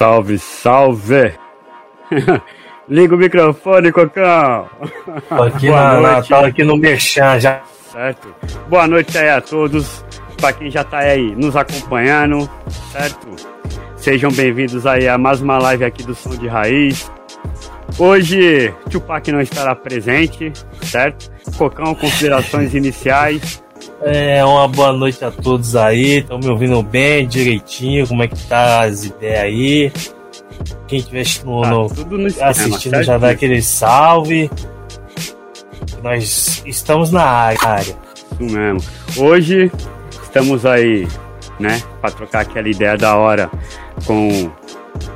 Salve, salve! Liga o microfone, Cocão! Tô aqui, na, na, tô aqui no Merchan já. Certo? Boa noite aí a todos, para quem já tá aí nos acompanhando, certo? Sejam bem-vindos aí a mais uma live aqui do Som de Raiz. Hoje, Tupac não estará presente, certo? Cocão, considerações iniciais. É, uma boa noite a todos aí. Estão me ouvindo bem, direitinho? Como é que tá as ideias aí? Quem estiver Tá assistindo já dá aquele salve. Nós estamos na área. Isso mesmo. Hoje estamos aí, né, para trocar aquela ideia da hora com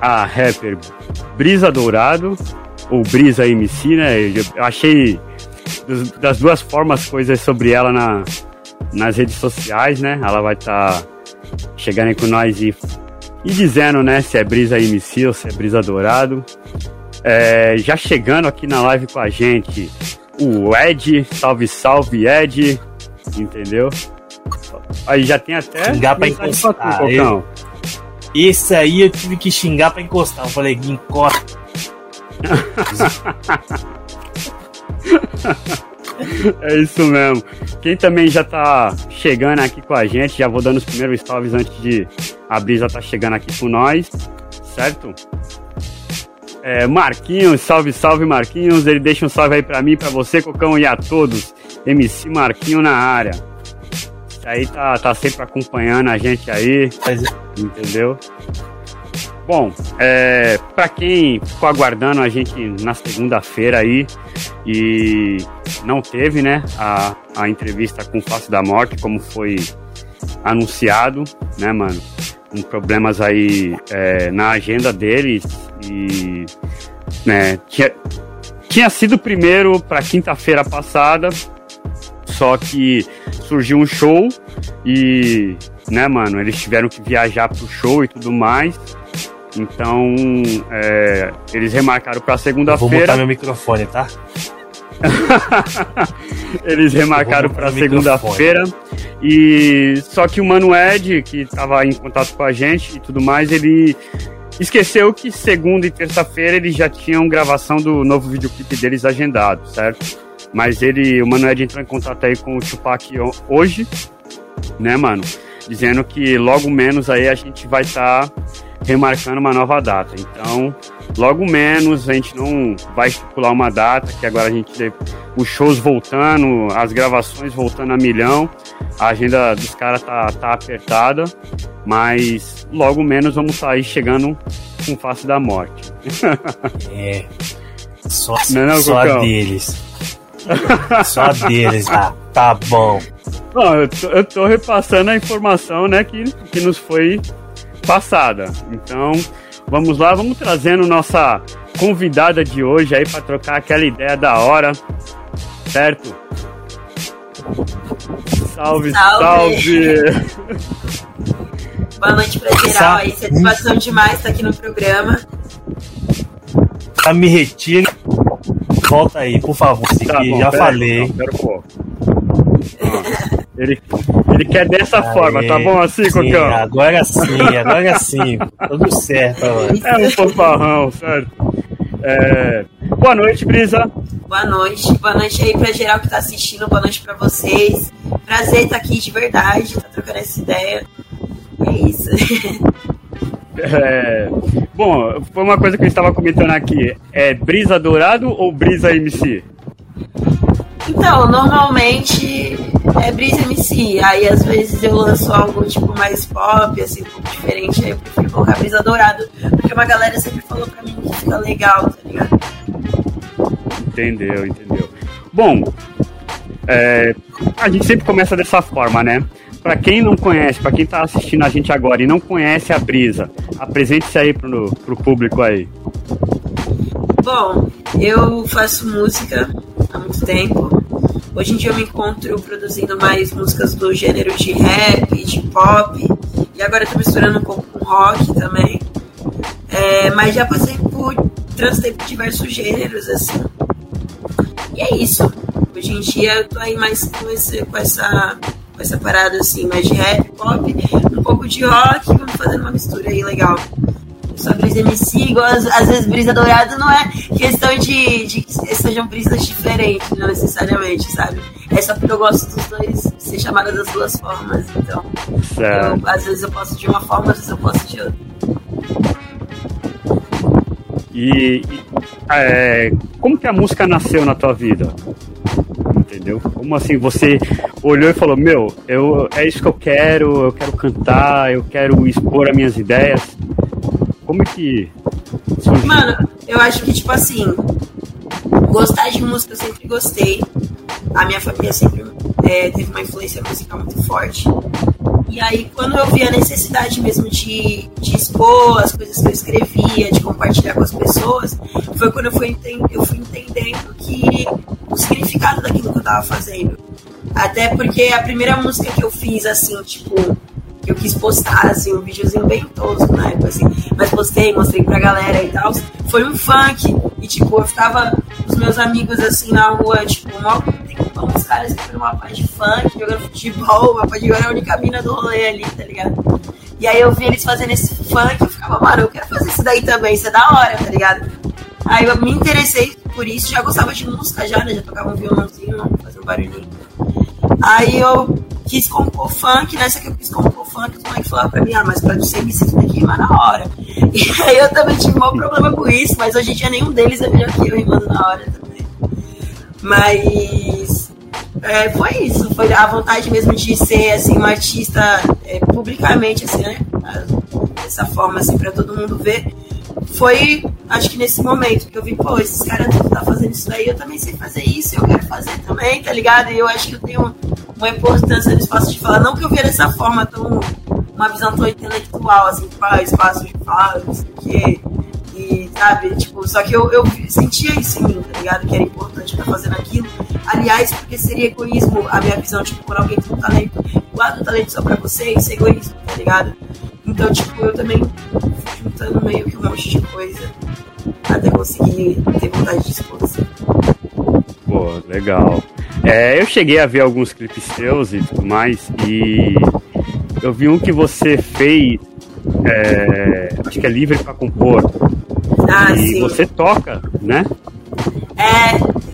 a rapper Brisa Dourado, ou Brisa MC, né? Eu achei das duas formas coisas sobre ela na, nas redes sociais, né? Ela vai estar chegando aí com nós e, e dizendo, né, se é Brisa MC ou se é Brisa Dourado. É, já chegando aqui na live com a gente, o Ed, salve, salve, Ed, entendeu? Aí já tem até. Xingar pra encostar, tu, Cocão. Esse aí eu tive que xingar pra encostar. Eu falei, encosta. É isso mesmo. Quem também já tá chegando aqui com a gente, já vou dando os primeiros salves antes de a Brisa tá chegando aqui com nós, certo? É, Marquinhos, salve, salve Marquinhos. Ele deixa um salve aí pra mim, pra você, Cocão e a todos. MC Marquinho na área. Aí tá, tá sempre acompanhando a gente aí. Entendeu? Bom, é, para quem ficou aguardando a gente na segunda-feira aí e não teve, né, a, a entrevista com o Face da Morte, como foi anunciado, né, mano, com problemas aí é, na agenda deles e, né, tinha, tinha sido primeiro para quinta-feira passada, só que surgiu um show e, né, mano, eles tiveram que viajar pro show e tudo mais. Então, é, eles remarcaram pra eu vou segunda-feira. botar meu microfone, tá? Eles remarcaram para segunda-feira. E só que o Mano Ed, que estava em contato com a gente e tudo mais, ele esqueceu que segunda e terça-feira eles já tinham gravação do novo videoclipe deles agendado, certo? Mas ele, o Mano Ed entrou em contato aí com o Tupac ho- hoje, né, mano? Dizendo que logo menos aí a gente vai estar remarcando uma nova data. Então, logo menos a gente não vai estipular uma data, que agora a gente os shows voltando, as gravações voltando a milhão, a agenda dos caras tá, tá apertada, mas logo menos vamos sair chegando com face da morte. É. Só, Não é não, só a deles. Só a deles. Ah, tá bom. Não, eu tô, eu tô repassando a informação, né, que, que nos foi passada. Então, vamos lá, vamos trazendo nossa convidada de hoje aí para trocar aquela ideia da hora, certo? Salve, salve! Salve. Boa noite pra geral Sa- aí. Satisfação demais estar aqui no programa. Tá, me retira. Volta aí, por favor. Tá bom, já pera aí, falei. não, pera um pouco. Ele, ele quer dessa forma, tá Aê, bom assim, sim, Cocão? Agora sim, agora sim. Tudo certo, mano. É um fanfarrão, certo? É, Boa noite, Brisa. Boa noite. Boa noite aí pra geral que tá assistindo. Boa noite pra vocês. Prazer estar aqui de verdade, tá trocando essa ideia. É isso. É, bom, foi uma coisa que eu estava comentando aqui. É Brisa Dourado ou Brisa MC? Então, normalmente é Brisa MC. Aí às vezes eu lanço algo tipo mais pop, assim, um pouco diferente. Aí eu prefiro colocar Brisa Dourado. Porque uma galera sempre falou pra mim que fica legal, tá ligado? Entendeu, entendeu. Bom, é, a gente sempre começa dessa forma, né? Pra quem não conhece, pra quem tá assistindo a gente agora e não conhece a Brisa, apresente-se aí pro, pro público aí. Bom, eu faço música há muito tempo. Hoje em dia eu me encontro produzindo mais músicas do gênero de rap, de pop. E agora eu tô misturando um pouco com rock também. É, mas já passei por. transitei diversos gêneros, assim. E é isso. Hoje em dia eu tô aí mais com, esse, com essa. Com essa parada assim, mais de rap, pop, um pouco de rock, vamos fazendo uma mistura aí legal. Sua brisa MC, igual às, às vezes brisa dourada não é questão de, de que sejam brisas diferentes, não necessariamente, sabe? É só porque eu gosto dos dois, ser chamada das duas formas, então. Eu, às vezes eu posso de uma forma, às vezes eu posso de outra. E, e é, como que a música nasceu na tua vida? Entendeu? Como assim você olhou e falou, meu, eu, é isso que eu quero, eu quero cantar, eu quero expor as minhas ideias. Como é que. Mano, eu acho que tipo assim, gostar de música eu sempre gostei. A minha família sempre é, teve uma influência musical muito forte. E aí, quando eu vi a necessidade mesmo de, de expor as coisas que eu escrevia, de compartilhar com as pessoas, foi quando eu fui, eu fui entendendo que o significado daquilo que eu tava fazendo. Até porque a primeira música que eu fiz, assim, tipo, eu quis postar, assim, um videozinho bem tosco na época, assim, mas postei, mostrei pra galera e tal, foi um funk. E, tipo, eu ficava com os meus amigos, assim, na rua, tipo, mal, tem uns caras que foram uma parte de funk, jogando futebol, uma parte de era a única mina do rolê ali, tá ligado? E aí eu vi eles fazendo esse funk e ficava, mano, eu quero fazer isso daí também, isso é da hora, tá ligado? Aí eu me interessei por isso, já gostava de música já, né? Já tocava um violãozinho, fazia um barulhinho. Aí eu quis compor funk, nessa que eu quis compor funk, os moleques falaram pra mim, ah, mas pra você me isso daqui mas na hora. E aí eu também tive um problema com isso, mas hoje em dia nenhum deles é melhor que eu rimando na hora também. Mas é, foi isso, foi a vontade mesmo de ser assim, um artista é, publicamente, assim, né? Dessa forma, assim, pra todo mundo ver. Foi, acho que nesse momento que eu vi, pô, esses caras estão tá fazendo isso daí, eu também sei fazer isso, eu quero fazer também, tá ligado? E eu acho que eu tenho uma importância no espaço de falar, não que eu via dessa forma tão, uma visão tão intelectual, assim, tipo, ah, espaço de fala, não sei o quê e, sabe, tipo, só que eu, eu sentia isso em mim, tá ligado? Que era importante estar fazendo aquilo. Aliás, porque seria egoísmo a minha visão, tipo, quando alguém tem um talento, guarda o talento só pra você, isso é egoísmo, tá ligado? Então, tipo, eu também fui juntando meio que um monte de coisa até conseguir ter vontade de expor, assim. Pô, legal. É, eu cheguei a ver alguns clipes seus e tudo mais, e eu vi um que você fez, é, acho que é livre para compor. Ah, e sim. você toca, né? É.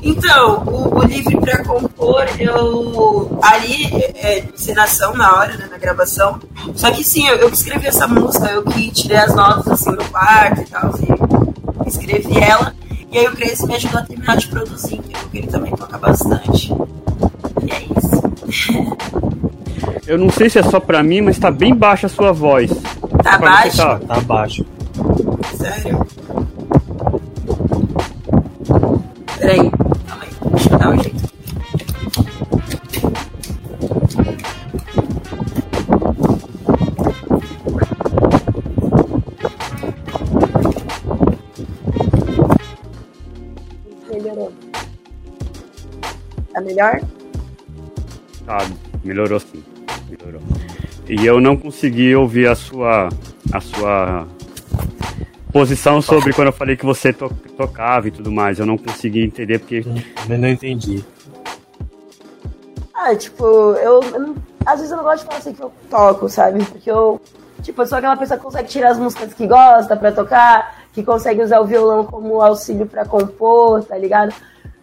Então, o, o livre para compor, eu. Ali, é, encenação na hora, né, na gravação. Só que sim, eu, eu escrevi essa música, eu que tirei as notas assim no quarto e tal, e escrevi ela. E aí o Cresce me ajudou a terminar de produzir, porque ele também toca bastante. E é isso. Eu não sei se é só pra mim, mas tá bem baixa a sua voz. Tá baixo? Tá, tá baixo. Sério? Peraí, calma aí, deixa eu dar um jeito. Melhor? Tá, melhorou sim. Melhorou. E eu não consegui ouvir a sua a sua posição sobre quando eu falei que você to tocava e tudo mais. Eu não consegui entender porque. Eu não entendi. Ah, tipo, eu, eu não, às vezes eu não gosto de falar assim que eu toco, sabe? Porque eu, tipo, eu sou aquela pessoa que consegue tirar as músicas que gosta pra tocar, que consegue usar o violão como auxílio pra compor, tá ligado?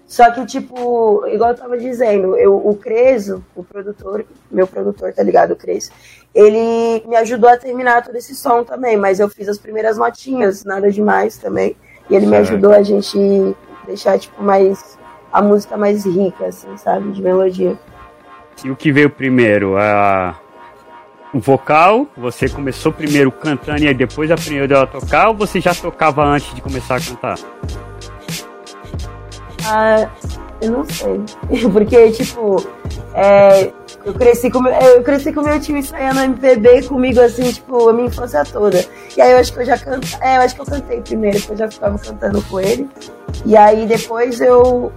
Só que, tipo, igual eu tava dizendo, eu, o Creso, o produtor, meu produtor, tá ligado? O Creso, ele me ajudou a terminar todo esse som também, mas eu fiz as primeiras notinhas, nada demais também. E ele me ajudou a gente deixar, tipo, mais. a música mais rica, assim, sabe? De melodia. E o que veio primeiro? A... O vocal? Você começou primeiro cantando e aí depois aprendeu a tocar ou você já tocava antes de começar a cantar? Ah, eu não sei. Porque, tipo, é, eu cresci com eu cresci com meu time ensaiando MPB comigo assim, tipo, a minha infância toda. E aí eu acho que eu já cantei, é, eu acho que eu cantei primeiro, depois eu já ficava cantando com ele. E aí depois eu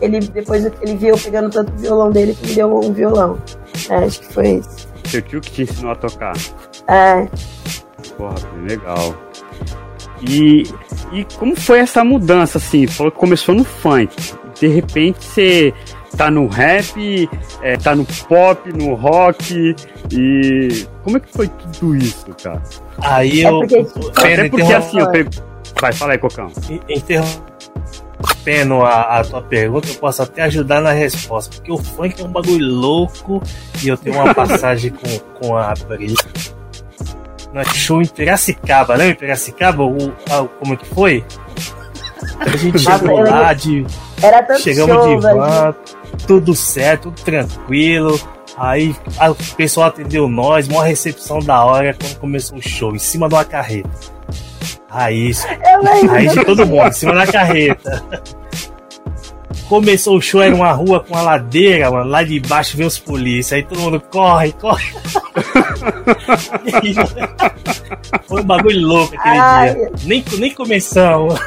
ele depois ele viu eu pegando tanto o violão dele que me deu um violão. É, acho que foi isso. Seu tio que te ensinou a tocar? É. Porra, legal. E, e como foi essa mudança, assim? Falou que começou no funk. De repente você tá no rap, é, tá no pop, no rock, e como é que foi tudo isso, cara? Aí eu. É porque, Até porque assim, eu pego... Vai, fala aí, Cocão. Interrompendo a, a tua pergunta, eu posso até ajudar na resposta, porque o funk é um bagulho louco e eu tenho uma passagem com, com a Pri. Nós show em Piracicaba, lembra em Piracicaba? O, a, como é que foi? A gente chegou lá de. Era tanto chegamos show, de van, tudo certo, tudo tranquilo. Aí a- o pessoal atendeu nós, uma recepção da hora quando começou o show, em cima de uma carreta. Aí, aí de todo mundo, em cima da carreta. Começou o show, era uma rua com uma ladeira, mano. Lá de baixo veio os polícia. Aí todo mundo corre, corre. Foi um bagulho louco aquele Ai. dia. Nem, nem começamos.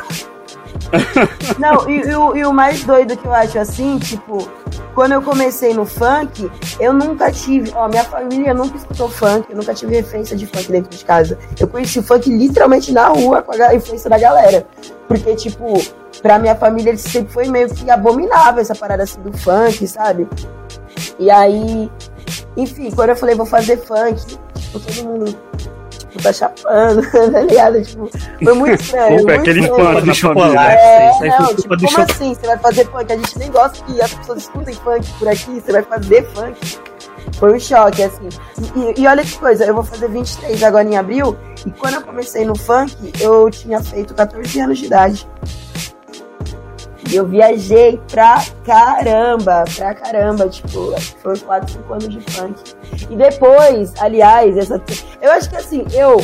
Não, e, e o- e o mais doido que eu acho assim, tipo, quando eu comecei no funk, eu nunca tive, ó, minha família nunca escutou funk, eu nunca tive referência de funk dentro de casa. Eu conheci o funk literalmente na rua com a influência da galera. Porque, tipo, pra minha família ele sempre foi meio que abominável essa parada assim do funk, sabe? E aí, enfim, quando eu falei vou fazer funk, tipo, todo mundo tipo, tá chapando, tá ligado? Tipo, foi muito estranho. Opa, é muito aquele espanto na chocolate. É, não, culpa tipo, como chocolate. assim? Você vai fazer funk? A gente nem gosta que as pessoas escutem funk por aqui, você vai fazer funk. Foi um choque, assim. E, e olha que coisa, eu vou fazer 23 agora em abril, e quando eu comecei no funk, eu tinha feito 14 anos de idade. Eu viajei pra caramba, pra caramba, tipo, acho que foram 4, 5 anos de funk. E depois, aliás, essa. Eu acho que assim, eu.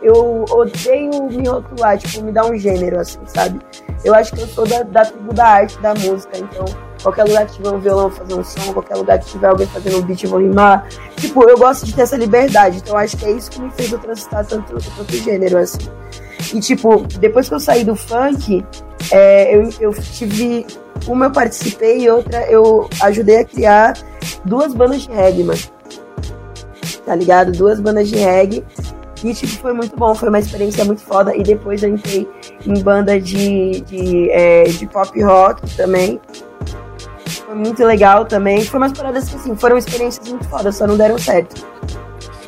Eu odeio me rotular, tipo, me dar um gênero, assim, sabe? Eu acho que eu sou da, da tribo da arte, da música, então qualquer lugar que tiver um violão fazer um som, qualquer lugar que tiver alguém fazendo um beat vou rimar. Tipo, eu gosto de ter essa liberdade, então acho que é isso que me fez eu transitar tanto, tanto gênero, assim. E tipo, depois que eu saí do funk, é, eu, eu tive. Uma eu participei e outra eu ajudei a criar duas bandas de reggae, mano. Tá ligado? Duas bandas de reggae. E tipo, foi muito bom, foi uma experiência muito foda. E depois eu entrei em banda de, de, é, de pop rock também. Foi muito legal também. Foi umas paradas que assim, foram experiências muito fodas, só não deram certo.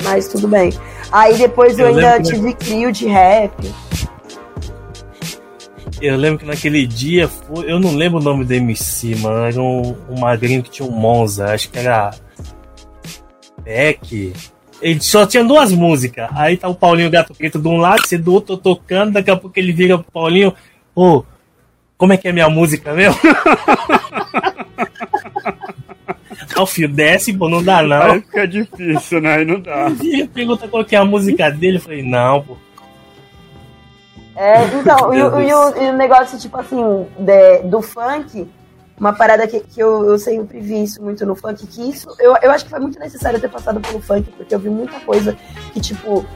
Mas tudo bem. Aí depois eu, Eu ainda lembro que- tive trio de rap. Eu lembro que naquele dia foi. Eu não lembro o nome do MC, mano. Era um, um magrinho que tinha um Monza. Acho que era. Beck. Ele só tinha duas músicas. Aí tá o Paulinho Gato Preto de um lado, você do outro tocando. Daqui a pouco ele vira pro Paulinho. Ô, como é que é minha música mesmo? Aí o fio desce, pô, não dá não. Aí fica difícil, né? Aí não dá. Ele pergunta qual que é a música dele. Eu falei, não, pô. É, então, e, e o, e o negócio, tipo assim, de- do funk, uma parada que, que eu, eu sempre vi isso muito no funk, que isso, eu, eu acho que foi muito necessário ter passado pelo funk, porque eu vi muita coisa que, tipo,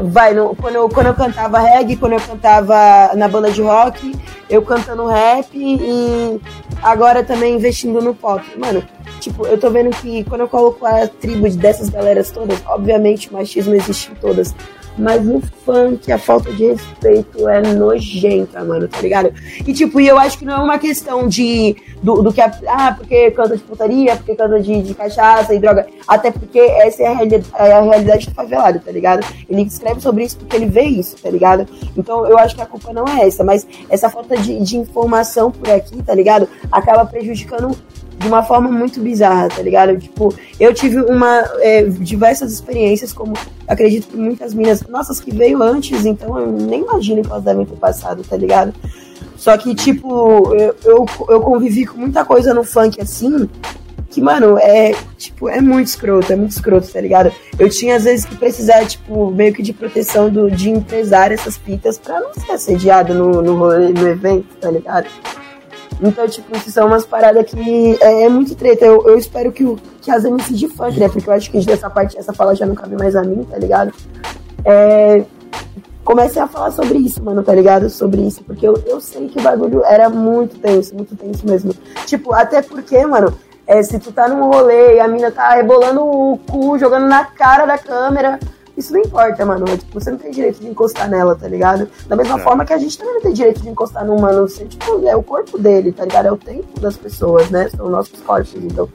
vai, no, quando, eu, quando eu cantava reggae, quando eu cantava na banda de rock, eu cantando rap e agora também investindo no pop. Mano, tipo, eu tô vendo que quando eu coloco a tribo dessas galeras todas, obviamente o machismo existe em todas. Mas no funk, a falta de respeito é nojenta, mano, tá ligado? E tipo, e eu acho que não é uma questão de. Do, do que a, Ah, porque canta de putaria, porque canta de, de cachaça e droga. Até porque essa é a, realidade, é a realidade do favelado, tá ligado? Ele escreve sobre isso porque ele vê isso, tá ligado? Então eu acho que a culpa não é essa, mas essa falta de, de informação por aqui, tá ligado? Acaba prejudicando de uma forma muito bizarra, tá ligado? Tipo, eu tive uma é, diversas experiências, como acredito que muitas minas, nossas que veio antes, então eu nem imagino que elas devem ter passado, tá ligado? Só que, tipo, eu, eu, eu convivi com muita coisa no funk assim, que, mano, é, tipo, é muito escroto, é muito escroto, tá ligado? Eu tinha, às vezes, que precisar, tipo, meio que de proteção do, de empresário essas fitas pra não ser assediado no, no, no evento, tá ligado? Então, tipo, isso são umas paradas que é, é muito treta. Eu, eu espero que, o, que as MC de funk, né? Porque eu acho que dessa parte, essa fala já não cabe mais a mim, tá ligado? É, comecem a falar sobre isso, mano, tá ligado? Sobre isso. Porque eu, eu sei que o bagulho era muito tenso, muito tenso mesmo. Tipo, até porque, mano, é, se tu tá num rolê e a mina tá rebolando o cu, jogando na cara da câmera, isso não importa, mano. Tipo, você não tem direito de encostar nela, tá ligado? Da mesma é. forma que a gente também não tem direito de encostar no humano. Você, tipo, é o corpo dele, tá ligado? É o tempo das pessoas, né? São nossos corpos, então.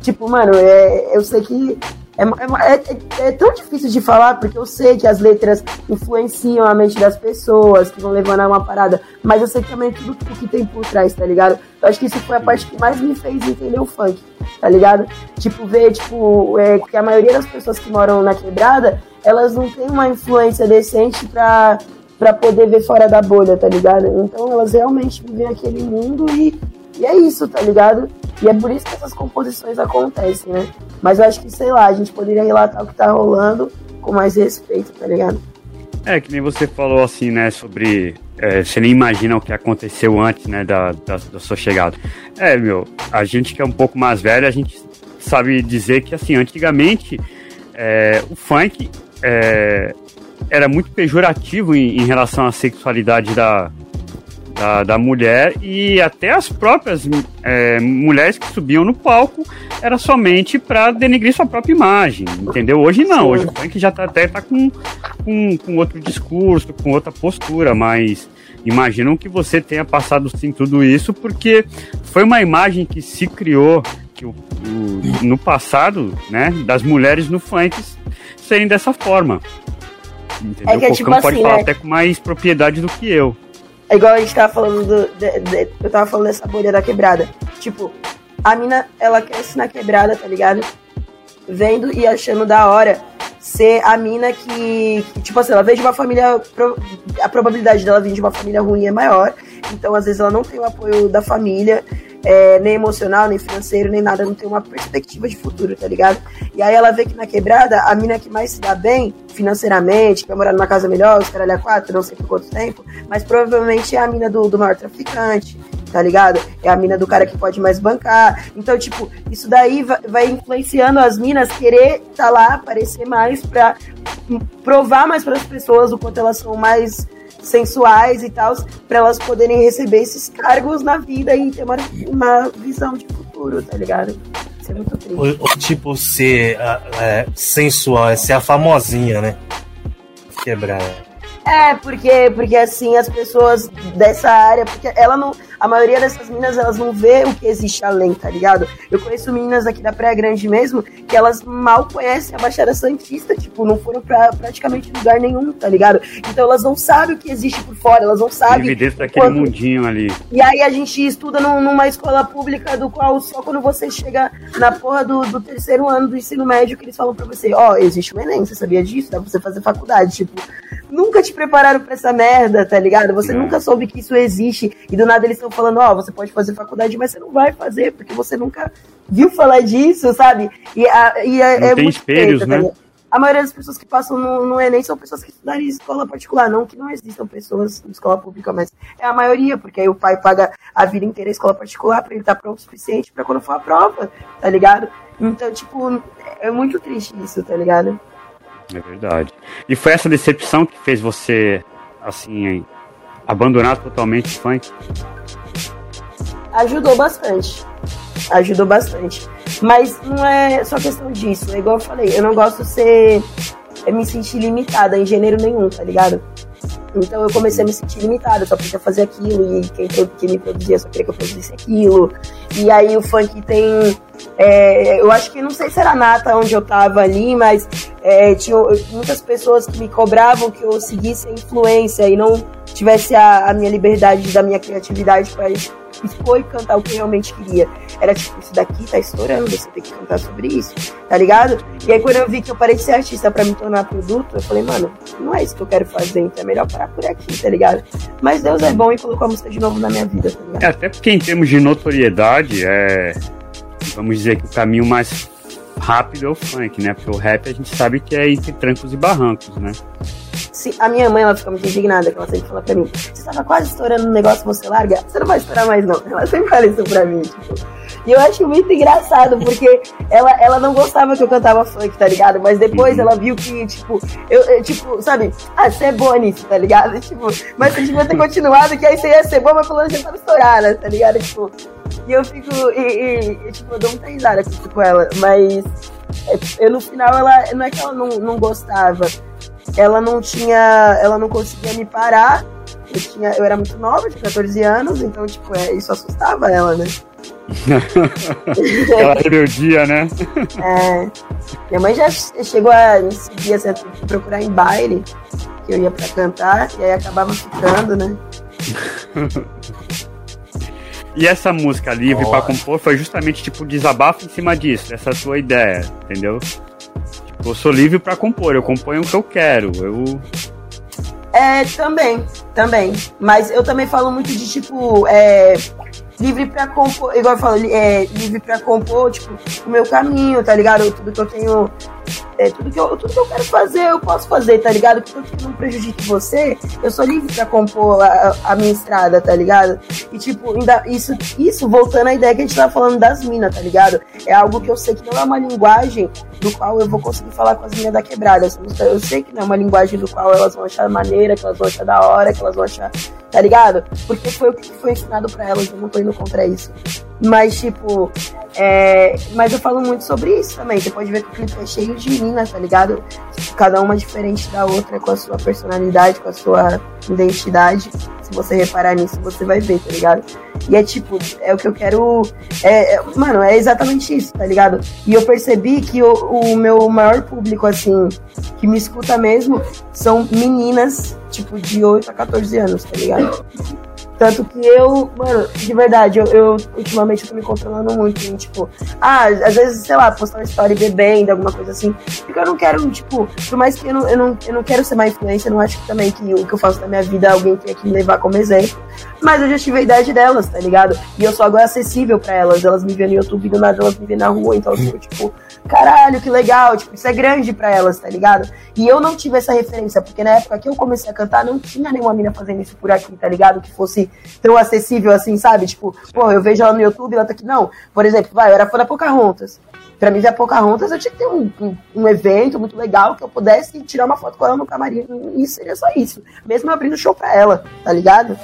Tipo, mano, é, eu sei que é, é, é, é, tão difícil de falar, porque eu sei que as letras influenciam a mente das pessoas, que vão levando a uma parada, mas eu sei também tudo o que tem por trás, tá ligado? Eu acho que isso foi a parte que mais me fez entender o funk, tá ligado? Tipo, ver, tipo, é, que a maioria das pessoas que moram na quebrada, elas não têm uma influência decente pra, pra poder ver fora da bolha, tá ligado? Então elas realmente vivem aquele mundo e, e é isso, tá ligado? E é por isso que essas composições acontecem, né? Mas eu acho que, sei lá, a gente poderia relatar o que tá rolando com mais respeito, tá ligado? É, que nem você falou assim, né, sobre. É, você nem imagina o que aconteceu antes, né, da, da, da, sua chegada. É, meu, a gente que é um pouco mais velho, a gente sabe dizer que, assim, antigamente é, o funk é, era muito pejorativo em, em relação à sexualidade da, da, da mulher e até as próprias é, mulheres que subiam no palco era somente para denegrir sua própria imagem, entendeu? Hoje não, hoje o funk já tá, até tá com, com, com outro discurso, com outra postura, mas imaginam que você tenha passado sim tudo isso porque foi uma imagem que se criou que o, o, no passado, né, das mulheres no funk serem dessa forma. Entendeu? É que, o tipo pode assim, falar né? até com mais propriedade do que eu. É igual a gente tava falando do, de, de, eu tava falando dessa bolha da quebrada. Tipo, a mina, ela cresce na quebrada, tá ligado? Vendo e achando da hora ser a mina que, que, tipo assim, ela vem de uma família. A probabilidade dela vir de uma família ruim é maior. Então, às vezes, ela não tem o apoio da família é, nem emocional, nem financeiro, nem nada, não tem uma perspectiva de futuro, tá ligado? E aí ela vê que na quebrada, a mina que mais se dá bem financeiramente, que vai morar numa casa melhor, os caralho a quatro, não sei por quanto tempo, mas provavelmente é a mina do, do maior traficante, tá ligado? É a mina do cara que pode mais bancar. Então, tipo, isso daí vai influenciando as minas querer tá lá, aparecer mais pra provar mais para as pessoas o quanto elas são mais sensuais e tal, para elas poderem receber esses cargos na vida e ter uma, uma visão de futuro, tá ligado? Isso é muito triste. O, tipo, ser é, sensual, é ser a famosinha, né? Quebrar. É, porque, porque assim, as pessoas dessa área, porque ela não. A maioria dessas minas, elas não vê o que existe além, tá ligado? Eu conheço meninas aqui da Praia Grande mesmo, que elas mal conhecem a Baixada Santista, tipo, não foram pra praticamente lugar nenhum, tá ligado? Então elas não sabem o que existe por fora, elas não sabem. dentro daquele mundinho ali. E aí a gente estuda num, numa escola pública do qual só quando você chega na porra do, do terceiro ano do ensino médio que eles falam pra você, ó, oh, existe o Enem, você sabia disso? Dá pra você fazer faculdade, tipo nunca te prepararam pra essa merda, tá ligado? Você é. nunca soube que isso existe. E do nada eles estão falando, ó, oh, você pode fazer faculdade, mas você não vai fazer, porque você nunca viu falar disso, sabe? E, a, e é, não é tem espelhos, feita, tá né? Tá a maioria das pessoas que passam no, no, Enem são pessoas que estudaram em escola particular. Não que não existam pessoas em escola pública, mas é a maioria, porque aí o pai paga a vida inteira em escola particular para ele estar tá pronto o suficiente para quando for a prova, tá ligado? Então, tipo, é muito triste isso, tá ligado? É verdade. E foi essa decepção que fez você, assim, abandonar totalmente o funk? Ajudou bastante. Ajudou bastante. Mas não é só questão disso. É igual eu falei, eu não gosto de ser. É me sentir limitada em gênero nenhum, tá ligado? Então eu comecei a me sentir limitada, só podia fazer aquilo, e quem, quem me produzia só queria que eu produzisse aquilo. E aí o funk tem. É, eu acho que não sei se era nata onde eu tava ali, mas é, tinha muitas pessoas que me cobravam que eu seguisse a influência e não tivesse a, a minha liberdade da minha criatividade para expor e cantar o que realmente queria. Era tipo, isso daqui tá estourando, você tem que cantar sobre isso, tá ligado? E aí quando eu vi que eu parei de ser artista para me tornar produto, eu falei, mano, não é isso que eu quero fazer, então é melhor parar por aqui, tá ligado? Mas Deus é bom e colocou a música de novo na minha vida, tá ligado? É, até porque em termos de notoriedade, é. Vamos dizer que o caminho mais rápido é o funk, né? Porque o rap a gente sabe que é entre trancos e barrancos, né? Se a minha mãe ela fica muito indignada, que ela sempre fala pra mim, você tava quase estourando um negócio, você larga, você não vai estourar mais não. Ela sempre fala isso pra mim, tipo. E eu acho muito engraçado, porque ela, ela não gostava que eu cantava funk, tá ligado? Mas depois uhum. ela viu que, tipo, eu, eu, tipo, sabe, ah, você é boa nisso, tá ligado? Tipo, mas você devia ter continuado, que aí você ia ser boa, mas falando que já tava estourada, tá ligado? Tipo, E eu fico. E, e, tipo, eu dou muita risada com ela, mas é, eu, no final ela. Não é que ela não, não gostava. Ela não tinha. Ela não conseguia me parar. Eu, tinha, eu era muito nova, tinha 14 anos, então, tipo, é, isso assustava ela, né? Aquela rebeldia, né? É. Minha mãe já chegou a me seguir, assim, procurar em baile, que eu ia pra cantar, e aí acabava ficando, né? E essa música livre para compor foi justamente tipo desabafo em cima disso, essa sua ideia, entendeu? Eu sou livre para compor, eu componho o que eu quero, eu é, também, também. Mas eu também falo muito de tipo, é, livre pra compor, igual eu falo, é, livre pra compor, tipo, o meu caminho, tá ligado? Tudo que eu tenho. É, tudo, que eu, tudo que eu quero fazer, eu posso fazer, tá ligado? Tudo que não prejudique você, eu sou livre pra compor a, a minha estrada, tá ligado? E, tipo, ainda, isso, isso voltando à ideia que a gente tava falando das minas, tá ligado? É algo que eu sei que não é uma linguagem do qual eu vou conseguir falar com as minas da quebrada. Eu sei que não é uma linguagem do qual elas vão achar maneira, que elas vão achar da hora, que elas vão achar tá ligado? Porque foi o que foi ensinado para elas, eu não tô indo contra isso. Mas, tipo, é... mas eu falo muito sobre isso também. Você pode ver que o clipe é cheio de meninas, tá ligado? Cada uma diferente da outra, com a sua personalidade, com a sua identidade. Se você reparar nisso, você vai ver, tá ligado? E é tipo, é o que eu quero. É, é, mano, é exatamente isso, tá ligado? E eu percebi que o, o meu maior público, assim, que me escuta mesmo, são meninas, tipo, de 8 a 14 anos, tá ligado? Tanto que eu, mano, de verdade, eu, eu ultimamente eu tô me controlando muito tipo, ah, às vezes, sei lá, postar uma história bebendo, alguma coisa assim. Porque eu não quero, tipo, por mais que eu não, eu não, eu não quero ser má influência, eu não acho que também que o que eu faço na minha vida alguém tenha que me levar como exemplo. Mas eu já tive a idade delas, tá ligado? E eu sou agora acessível para elas. Elas me veem no YouTube, do nada elas me veem na rua, então eu tipo, caralho, que legal, tipo, isso é grande para elas, tá ligado? E eu não tive essa referência, porque na época que eu comecei a cantar, não tinha nenhuma mina fazendo isso por aqui, tá ligado? Que fosse tão acessível assim, sabe? Tipo, pô, eu vejo ela no YouTube, ela tá aqui. Não, por exemplo, vai, eu era fã da Pocahontas. Pra mim ver a Pocahontas, eu tinha que ter um, um, um, evento muito legal que eu pudesse tirar uma foto com ela no camarim. E seria só isso. Mesmo abrindo show pra ela, tá ligado?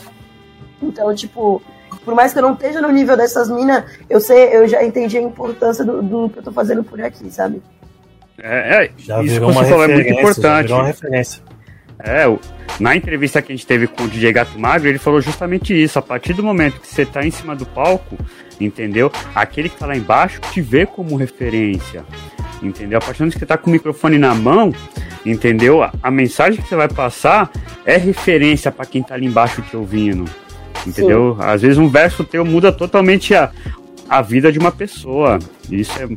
Então, tipo, por mais que eu não esteja no nível dessas minas, eu sei, eu já entendi a importância do, do que eu tô fazendo por aqui, sabe? É, é já isso que você falou é muito importante. virou uma referência. É, na entrevista que a gente teve com o DJ Gato Magro, ele falou justamente isso. A partir do momento que você está em cima do palco, entendeu? Aquele que está lá embaixo te vê como referência, entendeu? A partir do momento que você está com o microfone na mão, entendeu? A, a, mensagem que você vai passar é referência para quem está ali embaixo te ouvindo, entendeu? Sim. Às vezes um verso teu muda totalmente a, a vida de uma pessoa. Isso é,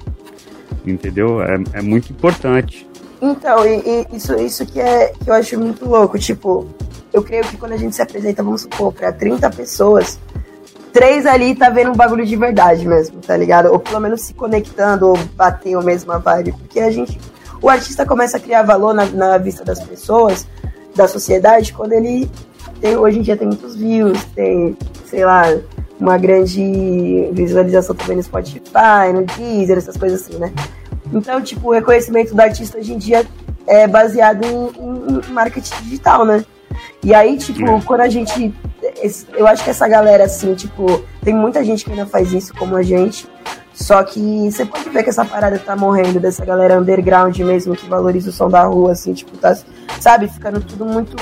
entendeu? É, é muito importante. Então, e, e, isso, isso que, é, que eu acho muito louco. Tipo, eu creio que quando a gente se apresenta, vamos supor, pra 30 pessoas, três ali tá vendo um bagulho de verdade mesmo, tá ligado? Ou pelo menos se conectando, ou batendo a mesma vibe. Porque a gente. O artista começa a criar valor na, na vista das pessoas, da sociedade, quando ele tem, hoje em dia tem muitos views, tem, sei lá, uma grande visualização também no Spotify, no Deezer, essas coisas assim, né? Então, tipo, o reconhecimento do artista hoje em dia é baseado em, em marketing digital, né? E aí, tipo, é. quando a gente. Eu acho que essa galera, assim, tipo, tem muita gente que ainda faz isso como a gente. Só que você pode ver que essa parada tá morrendo dessa galera underground mesmo, que valoriza o som da rua, assim, tipo, tá, sabe, ficando tudo muito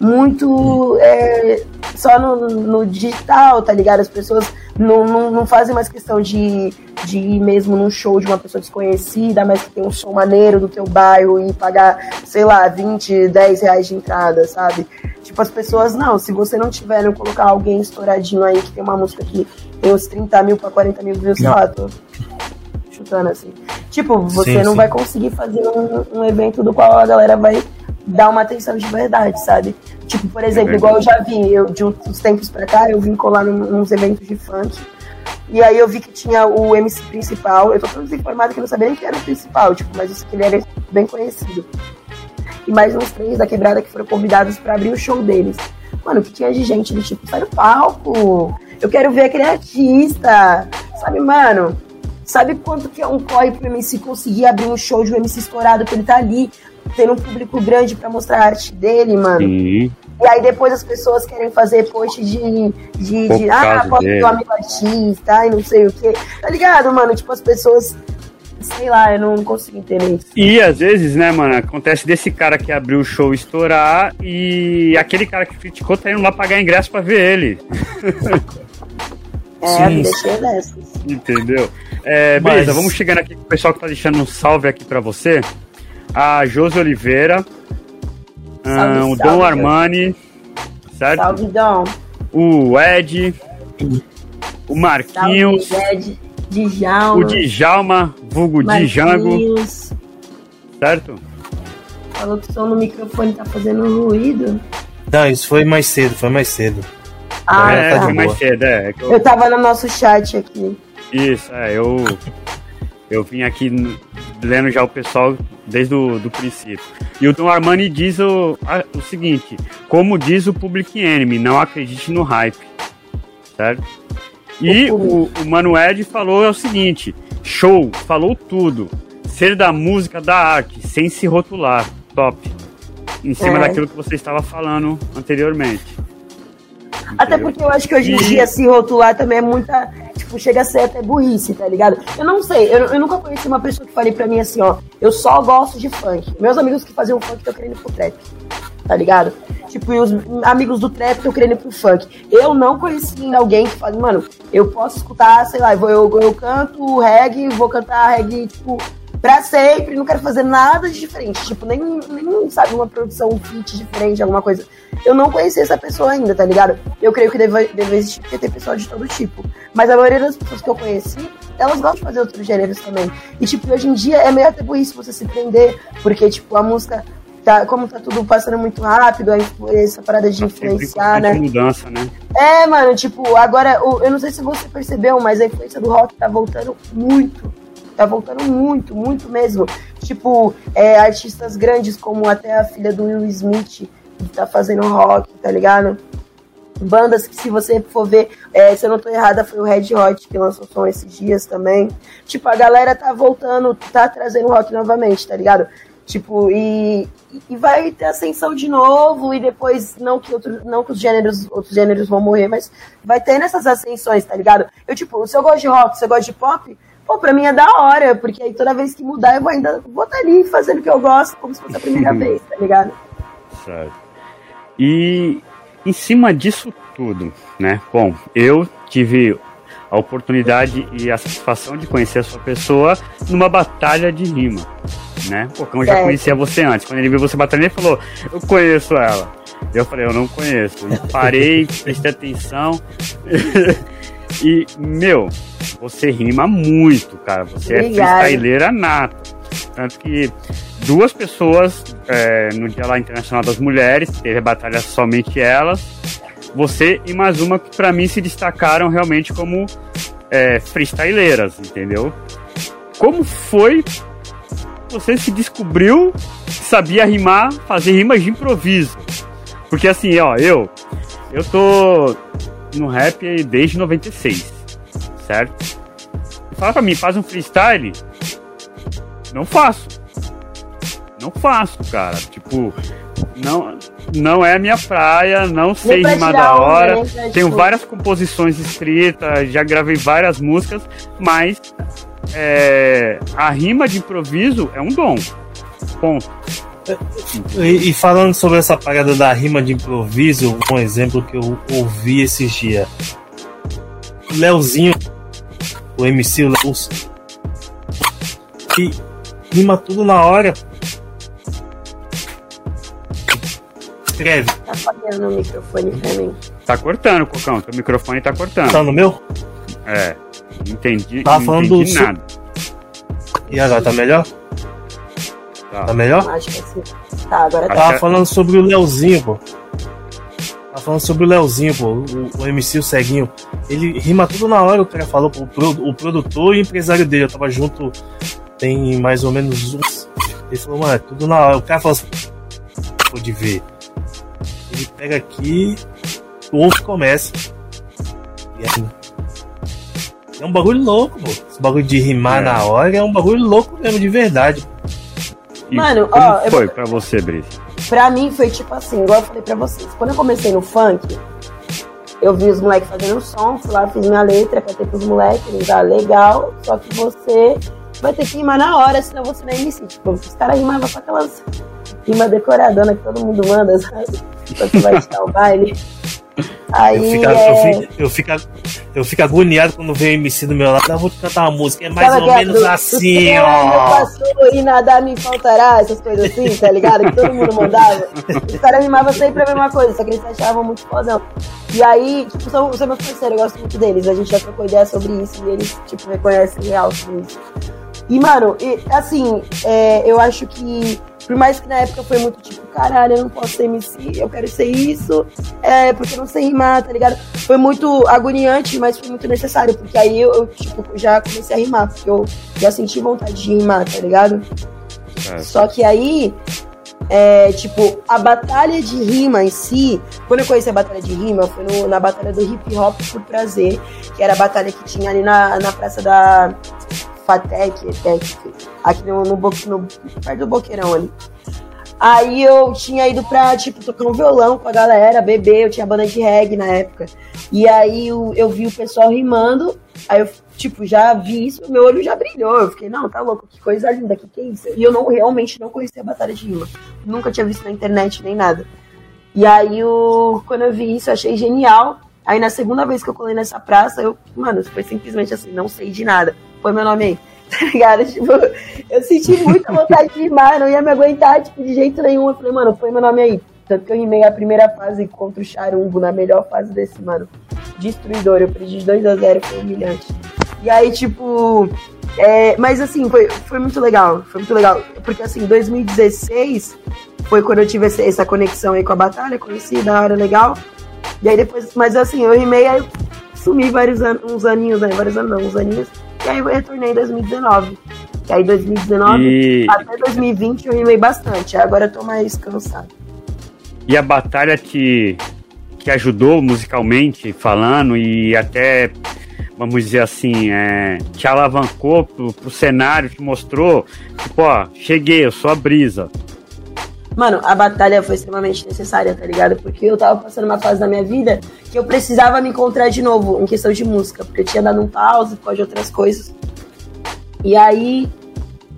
muito é, só no, no, digital, tá ligado? As pessoas não, não, não, fazem mais questão de, de ir mesmo num show de uma pessoa desconhecida, mas que tem um som maneiro do teu bairro e pagar, sei lá, 20, 10 reais de entrada, sabe? Tipo, as pessoas, não, se você não tiver, não colocar alguém estouradinho aí que tem uma música que tem uns 30 mil pra 40 mil views, sei lá, tô chutando assim. Tipo, você sim, não sim. vai conseguir fazer um, um evento do qual a galera vai dar uma atenção de verdade, sabe? Tipo, por exemplo, é igual eu já vi, eu, de uns tempos pra cá, eu vim colar num, uns eventos de funk. E aí eu vi que tinha o MC principal. Eu tô todo desinformado que eu não sabia nem que era o principal, tipo, mas isso que ele era bem conhecido. E mais uns três da quebrada que foram convidados para abrir o show deles. Mano, que tinha de gente de tipo, sai no palco. Eu quero ver aquele artista. Sabe, mano? Sabe quanto que é um corre pro MC conseguir abrir um show de um MC estourado que ele tá ali tendo um público grande para mostrar a arte dele, mano. Sim. E aí depois as pessoas querem fazer post de, de, de ah, posso do amigo artista e não sei o que. Tá ligado, mano? Tipo, as pessoas sei lá, eu não consigo entender isso. E às vezes, né, mano, acontece desse cara que abriu o show estourar e aquele cara que criticou tá indo lá pagar ingresso pra ver ele. É, Sim. deixei dessas. Entendeu? É, beleza, Mas... vamos chegando aqui com o pessoal que tá deixando um salve aqui pra você. A Josi Oliveira, salve, um, o Dom Armani, certo? Salve, Dom. O Ed, o Marquinhos. Salve, Ed. Djalma. O Djalma, vulgo Django. Certo? Falou que o som no microfone tá fazendo ruído. Não, isso foi mais cedo, foi mais cedo. Ah, é, tá foi mais cedo, é. é eu... eu tava no nosso chat aqui. Isso, é, eu. Eu vim aqui lendo já o pessoal desde o do princípio. E o Tom Armani diz o, a, o seguinte: como diz o Public Enemy, não acredite no hype. Certo? E o, o Mano Ed falou é o seguinte: show, falou tudo. Ser da música, da arte, sem se rotular. Top. Em cima é. daquilo que você estava falando anteriormente. Até porque eu acho que hoje em dia se rotular também é muita. Tipo, chega a ser até burrice, tá ligado? Eu não sei, eu, eu nunca conheci uma pessoa que falei pra mim assim, ó, eu só gosto de funk. Meus amigos que faziam funk estão querendo ir pro trap tá ligado? Tipo, e os amigos do trap estão querendo ir pro funk. Eu não conheci alguém que fala, mano, eu posso escutar, sei lá, eu, eu, eu canto reggae, vou cantar reggae, tipo, pra sempre, não quero fazer nada de diferente. Tipo, nem, nem sabe, uma produção, um feat diferente, alguma coisa. Eu não conheci essa pessoa ainda, tá ligado? Eu creio que deve, deve existir, porque tem pessoal de todo tipo. Mas a maioria das pessoas que eu conheci, elas gostam de fazer outros gêneros também. E, tipo, hoje em dia é meio até isso você se prender, porque, tipo, a música tá, como tá tudo passando muito rápido, essa parada de tá influenciar, né? mudança, né? É, mano, tipo, agora, eu não sei se você percebeu, mas a influência do rock tá voltando muito. Tá voltando muito, muito mesmo. Tipo, é, artistas grandes como até a filha do Will Smith tá fazendo rock, tá ligado? Bandas que, se você for ver, é, se eu não tô errada, foi o Red Hot que lançou som esses dias também. Tipo, a galera tá voltando, tá trazendo rock novamente, tá ligado? Tipo, e, e vai ter ascensão de novo, e depois, não que, outro, não que os gêneros, outros gêneros vão morrer, mas vai ter nessas ascensões, tá ligado? Eu, tipo, se eu gosto de rock, se eu gosto de pop, pô, pra mim é da hora, porque aí toda vez que mudar eu vou ainda vou estar tá ali fazendo o que eu gosto, como se fosse a primeira vez, tá ligado? Certo. E em cima disso tudo, né? Bom, eu tive a oportunidade e a satisfação de conhecer a sua pessoa numa batalha de rima né? O Cão já conhecia você antes. Quando ele viu você batalhando, ele falou: Eu conheço ela. Eu falei: Eu não conheço. E parei, prestei atenção. e, meu, você rima muito, cara. Você é Obrigada. é freestyleira nata. Tanto que duas pessoas é, no Dia lá Internacional das Mulheres, teve a batalha somente elas. Você e mais uma que para mim se destacaram realmente como é, freestyleiras, entendeu? Como foi você se descobriu que sabia rimar, fazer rimas de improviso. Porque assim, ó, eu eu tô no rap desde 96, certo? Fala pra mim, faz um freestyle? Não faço. Não faço, cara. Tipo, não, não é a minha praia, não sei rimar da hora. Tenho várias composições escritas, já gravei várias músicas, mas é, a rima de improviso é um dom. Ponto. E, e, falando sobre essa parada da rima de improviso, um exemplo que eu ouvi esses dias. Leozinho, o MC Leus, que rima tudo na hora. Escreve. Tá falhando o microfone pra mim. Tá cortando, Cocão. Teu microfone tá cortando. Tá no meu? É. Entendi. Tava falando entendi do nada. E agora, tá melhor? Tá, tá melhor? Acho que sim. Tá, agora tá. Tava falando sobre o Leozinho, pô. Tava falando sobre o Leozinho, pô. O, o MC, o ceguinho. Ele rima tudo na hora, o cara falou, pô, o, o produtor e o empresário dele. Eu tava junto tem mais ou menos uns. Ele falou, mano, é tudo na hora. O cara falou assim, pode ver. Ele pega aqui, o outro começa. E assim, é um bagulho louco, pô. Esse bagulho de rimar é. na hora é um bagulho louco mesmo, de verdade. E Mano, como ó, foi eu... pra você, Brice? pra mim foi tipo assim, igual eu falei pra vocês. Quando eu comecei no funk, eu vi os moleques fazendo som, fui lá, fiz minha letra, cantei pros moleques, eles ah, legal, só que você vai ter que rimar na hora, senão você não é MC. Tipo, os caras rimavam com aquelas rimas decoradona que todo mundo manda, sabe? Quando você vai estar o baile. Aí, eu, fico, é... eu, fico, eu, fico, eu fico agoniado quando vem MC do meu lado. Ah, vou te cantar uma música. É mais Sabe ou menos do- assim, do ó. Passou e nada me faltará, essas coisas assim, tá ligado? Que todo mundo mandava. Os caras rimavam sempre a mesma coisa, só que eles se achavam muito fodão. E aí, tipo, são, são meus parceiros, eu gosto muito deles. A gente já trocou ideia sobre isso e eles, tipo, reconhecem real sobre isso. E, mano, e, assim, é, eu acho que, por mais que na época foi muito tipo, caralho, eu não posso ser MC, eu quero ser isso, é, porque eu não sei rimar, tá ligado? Foi muito agoniante, mas foi muito necessário, porque aí eu, eu, tipo, já comecei a rimar, porque eu já senti vontade de rimar, tá ligado? É. Só que aí, é, tipo, a batalha de rima em si, quando eu conheci a batalha de rima, foi no- na batalha do hip hop por prazer, que era a batalha que tinha ali na, na praça da Fatec, Etec, aqui no, no, no, perto do Boqueirão ali. Aí eu tinha ido pra, tipo, tocar um violão com a galera, beber, eu tinha banda de reggae na época. E aí eu, eu vi o pessoal rimando, aí eu, tipo, já vi isso, meu olho já brilhou. Eu fiquei, não, tá louco, que coisa linda, que que é isso? E eu não, realmente não conhecia a Batalha de Rima. Nunca tinha visto na internet nem nada. E aí, eu, quando eu vi isso, eu achei genial. Aí na segunda vez que eu colei nessa praça, eu, mano, foi simplesmente assim, não sei de nada. Põe meu nome aí. Tá ligado? Tipo, eu senti muita vontade de rimar, não ia me aguentar, tipo, de jeito nenhum. Eu falei, mano, põe meu nome aí. Tanto que eu rimei a primeira fase contra o Charumbo, na melhor fase desse, mano. Destruidor, eu perdi de 2 a 0 foi humilhante. E aí, tipo. é, mas assim, foi, foi muito legal. Foi muito legal. Porque assim, 2016 foi quando eu tive esse- essa conexão aí com a batalha, conheci, da hora legal. E aí depois, mas assim, eu rimei, aí sumi vários anos, uns aninhos, né? Vários anos não, uns aninhos. E aí eu retornei em 2019. E aí 2019 E, até 2020 eu rimei bastante. Agora eu tô mais cansado. e a batalha te, te ajudou musicalmente falando e até, vamos dizer assim, é, te alavancou pro, pro cenário, te mostrou, tipo, ó, cheguei, eu sou a brisa. Mano, a batalha foi extremamente necessária, tá ligado? Porque eu tava passando uma fase da minha vida que eu precisava me encontrar de novo em questão de música, porque eu tinha dado um pause por causa de outras coisas. E aí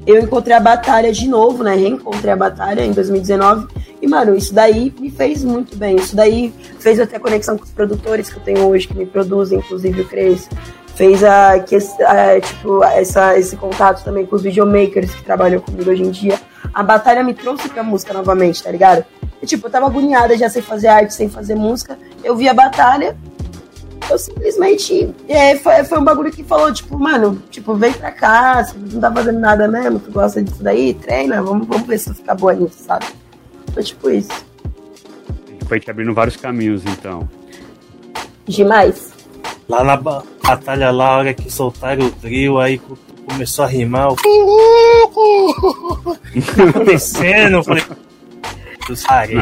eu encontrei a batalha de novo, né? Reencontrei a batalha em 2019. E, mano, isso daí me fez muito bem. Isso daí fez eu ter a conexão com os produtores que eu tenho hoje, que me produzem, inclusive o Cres. Fez a, que, a, tipo, essa, esse contato também com os videomakers que trabalham comigo hoje em dia. A batalha me trouxe pra música novamente, tá ligado? E, tipo, eu tava agoniada já sem fazer arte, sem fazer música. Eu vi a batalha, eu simplesmente. É, foi, foi um bagulho que falou, tipo, mano, tipo, vem pra cá, você não tá fazendo nada mesmo, tu gosta disso daí, treina, vamos, vamos ver se tu fica boa nisso, sabe? Foi tipo isso. Foi te abrindo vários caminhos, então. Demais. Lá na ba- batalha lá, a hora que soltaram o trio, aí co- começou a rimar. O que tá acontecendo? Eu falei, eu sarei.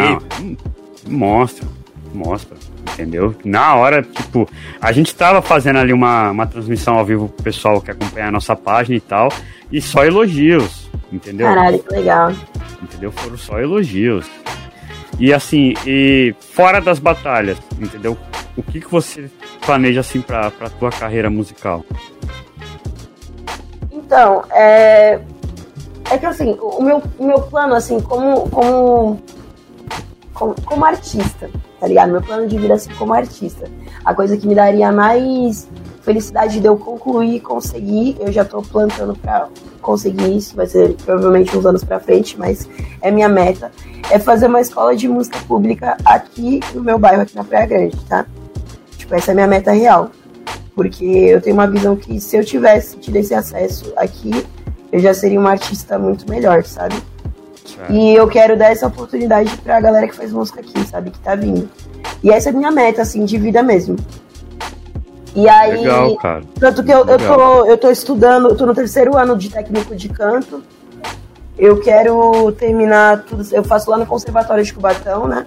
Mostra, mostra, entendeu? Na hora, tipo, a gente tava fazendo ali uma, uma transmissão ao vivo pro pessoal que acompanha a nossa página e tal, e só elogios, entendeu? Caralho, que legal. Entendeu? Foram só elogios. E assim, e fora das batalhas, entendeu? O que, que você planeja assim pra, pra tua carreira musical? Então, é. É que assim, o meu, meu plano, assim, como, como, como. como artista, tá ligado? Meu plano de vida, assim, como artista. A coisa que me daria mais felicidade de eu concluir e conseguir, eu já tô plantando pra conseguir isso, vai ser provavelmente uns anos pra frente, mas é minha meta. É fazer uma escola de música pública aqui no meu bairro, aqui na Praia Grande, tá? Tipo, essa é a minha meta real. Porque eu tenho uma visão que se eu tivesse tido esse acesso aqui, eu já seria uma artista muito melhor, sabe? E eu quero dar essa oportunidade pra galera que faz música aqui, sabe? Que tá vindo. E essa é a minha meta, assim, de vida mesmo. E aí. Legal, cara. Tanto que eu, eu, tô, eu tô estudando, eu tô no terceiro ano de técnico de canto. Eu quero terminar tudo. Eu faço lá no Conservatório de Cubatão, né?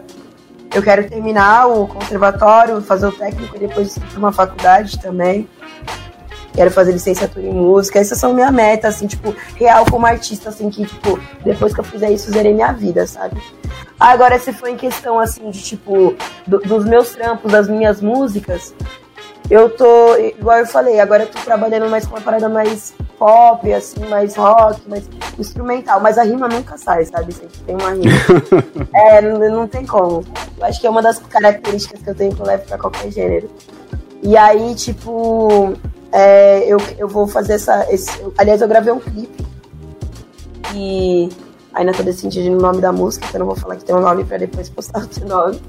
Eu quero terminar o conservatório, fazer o técnico e depois ir pra uma faculdade também. Quero fazer licenciatura em música. Essas são minha meta, assim, tipo, real como artista, assim, que, tipo, depois que eu fizer isso, zerei minha vida, sabe? Agora, se for em questão, assim, de tipo, do, dos meus trampos, das minhas músicas, eu tô, igual eu falei, agora eu tô trabalhando mais com uma parada mais pop, assim, mais rock, mais instrumental. Mas a rima nunca sai, sabe? Sempre tem uma rima. é, não, não tem como. Eu acho que é uma das características que eu tenho que eu levo pra qualquer gênero. E aí, tipo, é, eu, eu vou fazer essa. Esse, aliás, eu gravei um clipe. E ainda tô decidindo o nome da música, que eu não vou falar que tem um nome pra depois postar outro nome.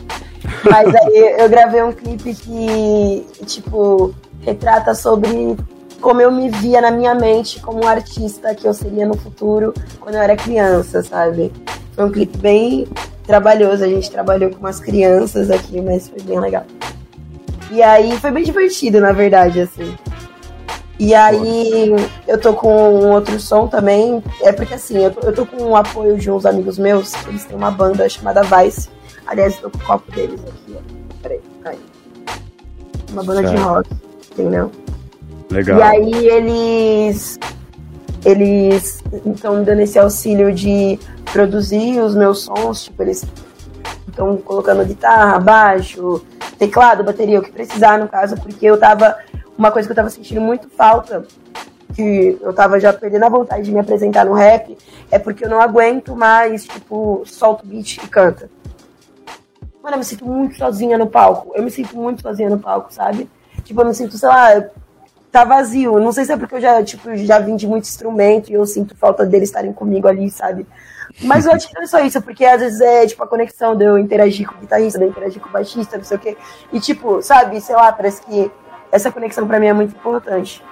Mas aí eu gravei um clipe que, tipo, retrata sobre como eu me via na minha mente como um artista que eu seria no futuro quando eu era criança, sabe? Foi um clipe bem trabalhoso, a gente trabalhou com umas crianças aqui, mas foi bem legal. E aí foi bem divertido, na verdade, assim. E aí eu tô com outro som também. É porque assim, eu tô, eu tô com o apoio de uns amigos meus, eles têm uma banda chamada Vice. Aliás, tô com o copo deles aqui, ó. Peraí, aí. Uma banda certo. de rock, entendeu? Legal. E aí eles. Eles estão dando esse auxílio de produzir os meus sons, tipo, eles estão colocando guitarra, baixo, teclado, bateria, o que precisar, no caso, porque eu tava. Uma coisa que eu tava sentindo muito falta, que eu tava já perdendo a vontade de me apresentar no rap, é porque eu não aguento mais, tipo, solta o beat e canta. Mano, eu me sinto muito sozinha no palco. Eu me sinto muito sozinha no palco, sabe? Tipo, eu me sinto, sei lá, tá vazio. Não sei se é porque eu já, tipo, já vim de muito instrumento e eu sinto falta deles estarem comigo ali, sabe? Mas eu acho que não é só isso, porque às vezes é tipo a conexão de eu interagir com o guitarrista, de eu interagir com o baixista, não sei o quê. E tipo, sabe, sei lá, parece que essa conexão para mim é muito importante.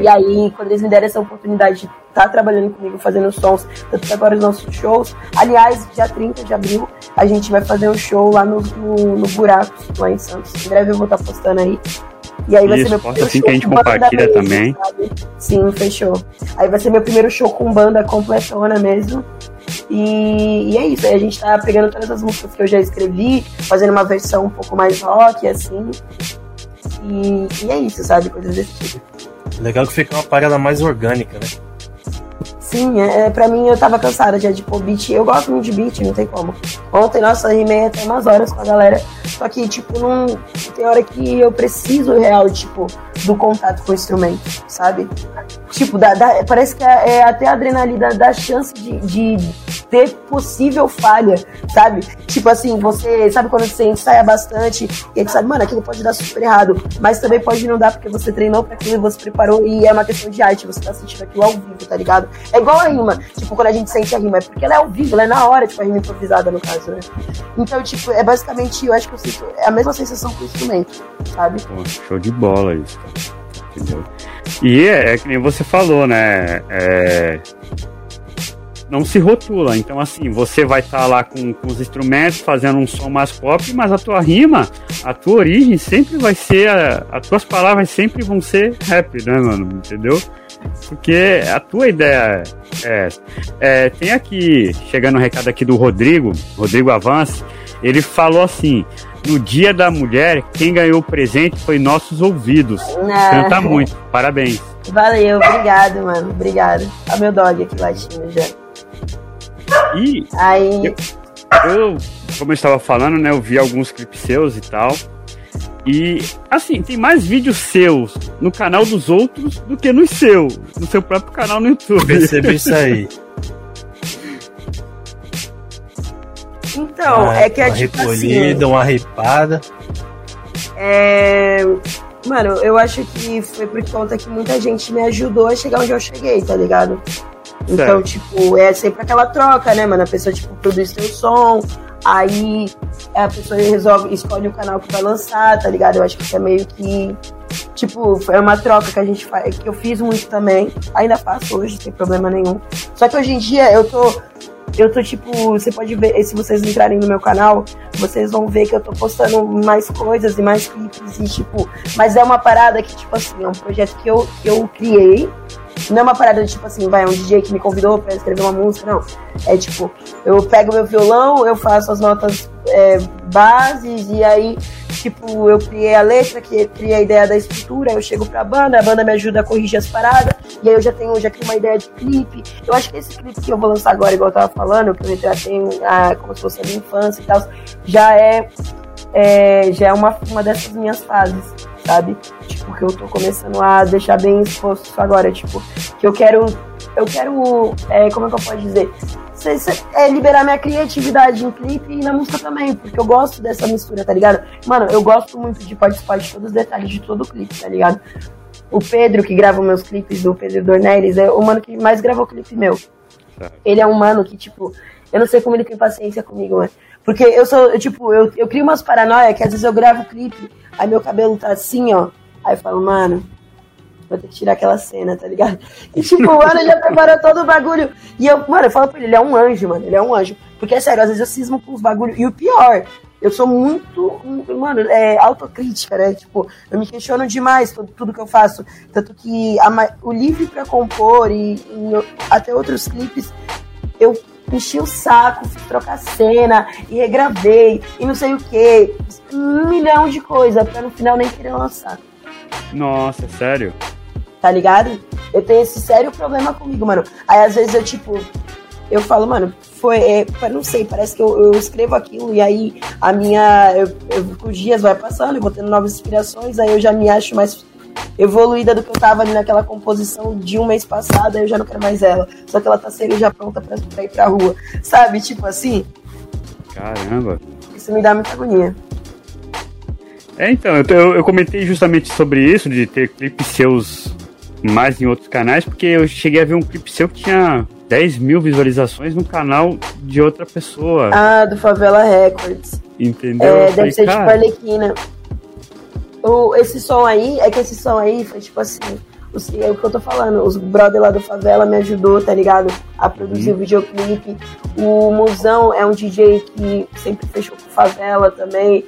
E aí, quando eles me deram essa oportunidade de estar tá trabalhando comigo, fazendo sons, tanto que agora os nossos shows. Aliás, dia 30 de abril, a gente vai fazer um show lá no, no, no Buraco, lá em Santos. Em breve eu vou estar tá postando aí. E aí vai Isso, ser meu primeiro assim show que a gente compartilha mesmo, também. Sabe? Sim, fechou. Aí vai ser meu primeiro show com banda completona mesmo. E, e, é isso, aí a gente tá pegando todas as músicas que eu já escrevi, fazendo uma versão um pouco mais rock, assim. E, e é isso, sabe? Coisas desse tipo. Legal que fica uma parada mais orgânica, né? Sim, é, é, pra mim eu tava cansada já de pôr beat. Eu gosto muito de beat, não tem como. Ontem, nossa, rimei até umas horas com a galera. Só que, tipo, não. Tem hora que eu preciso real, tipo, do contato com o instrumento, sabe? Tipo, dá, dá, parece que é, é até a adrenalina da chance de, de ter possível falha, sabe? Tipo assim, você sabe quando você ensaia bastante e aí sabe, mano, aquilo pode dar super errado, mas também pode não dar porque você treinou pra aquilo e você preparou e é uma questão de arte, você tá sentindo aquilo ao vivo, tá ligado? É igual a rima, tipo, quando a gente sente a rima, é porque ela é ao vivo, ela é na hora, tipo, a rima improvisada no caso, né? Então, tipo, é basicamente, eu acho que eu sinto, é a mesma sensação com o instrumento, sabe? Show de bola isso, entendeu? E é, é que nem você falou, né? É, não se rotula. Então, assim, você vai estar tá lá com, com, os instrumentos fazendo um som mais pop, mas a tua rima, a tua origem sempre vai ser. A, as tuas palavras sempre vão ser rap, né, mano? Entendeu? Porque a tua ideia é, é. Tem aqui, chegando um recado aqui do Rodrigo, Rodrigo Avance, ele falou assim. No dia da mulher, quem ganhou o presente foi nossos ouvidos. Ah. Canta muito, parabéns. Valeu, obrigado, mano. Obrigado. Olha meu dog aqui latindo já. E Aí... eu, eu, como eu estava falando, né, eu vi alguns clipes seus e tal. E assim, tem mais vídeos seus no canal dos outros do que no seu, no seu próprio canal no YouTube. Percebi isso aí. Então, ah, é que é uma tipo recolhida, assim, uma ripada. É... Mano, eu acho que foi por conta que muita gente me ajudou a chegar onde eu cheguei, tá ligado? Então, tipo, é sempre aquela troca, né, mano? A pessoa, tipo, produz seu som, aí a pessoa resolve, escolhe o canal que vai lançar, tá ligado? Eu acho que isso é meio que. Tipo, foi uma troca que a gente faz, que eu fiz muito também. Ainda faço hoje, sem problema nenhum. Só que hoje em dia eu tô. Eu tô tipo, você pode ver, se vocês entrarem no meu canal, vocês vão ver que eu tô postando mais coisas e mais clipes e tipo, mas é uma parada que, tipo assim, é um projeto que eu, eu criei não é uma parada de tipo assim, vai, um DJ que me convidou pra escrever uma música, não. É tipo, eu pego meu violão, eu faço as notas é, bases e aí, Tipo, eu criei a letra, criei a ideia da estrutura, eu chego pra banda, a banda me ajuda a corrigir as paradas, e aí eu já tenho, já crio uma ideia de clipe. Eu acho que esse clipe que eu vou lançar agora, igual eu tava falando, que eu retratei a, como se fosse a minha infância e tal, já é, é, já é uma, uma dessas minhas fases, sabe? Tipo, que eu tô começando a deixar bem exposto isso agora, tipo, que eu quero, eu quero, é, como é que eu posso dizer? é liberar minha criatividade em clipe e na música também, porque eu gosto dessa mistura, tá ligado? Mano, eu gosto muito de participar de todos os detalhes de todo o clipe, tá ligado? O Pedro, que grava meus clipes, o Pedro Dornelles, é o mano que mais gravou clipe meu. Ele é um mano que, tipo, eu não sei como ele tem paciência comigo, mano. Porque eu sou, eu, tipo, eu, eu crio umas paranoia que às vezes eu gravo clipe, aí meu cabelo tá assim, ó. Aí eu falo, mano, vou ter que tirar aquela cena, tá ligado? E tipo, mano, ele já preparou todo o bagulho. E eu, mano, eu falo pra ele, ele é um anjo, mano, ele é um anjo. Porque é sério, às vezes eu cismo com os bagulhos. E o pior, eu sou muito, mano, é autocrítica, né? Tipo, eu me questiono demais tudo, tudo que eu faço. Tanto que a, o livre pra compor e, e até outros clipes, eu enchi o saco, fui trocar cena e regravei e não sei o que. Um milhão de coisas pra no final nem querer lançar. Nossa, sério? tá ligado? Eu tenho esse sério problema comigo, mano. Aí às vezes eu, tipo, eu falo, mano, foi, é, não sei, parece que eu, eu, escrevo aquilo e aí a minha. Eu, eu, os dias vai passando, eu vou tendo novas inspirações, aí eu já me acho mais evoluída do que eu tava ali naquela composição de um mês passado, aí eu já não quero mais ela. Só que ela tá sendo já pronta pra, pra ir pra rua. Sabe? Tipo assim. Caramba. Isso me dá muita agonia. É, então, eu, eu comentei justamente sobre isso, de ter clipes seus mais em outros canais, porque eu cheguei a ver um clipe seu que tinha 10 mil visualizações no canal de outra pessoa. Ah, do Favela Records. Entendeu? É, deve falei, ser tipo cara... tipo Arlequina. O, esse som aí, é que esse som aí foi tipo assim. Os, é o que eu tô falando, os brother lá do Favela me ajudou, tá ligado? A produzir uhum. o videoclipe. O Musão é um DJ que sempre fechou com Favela também.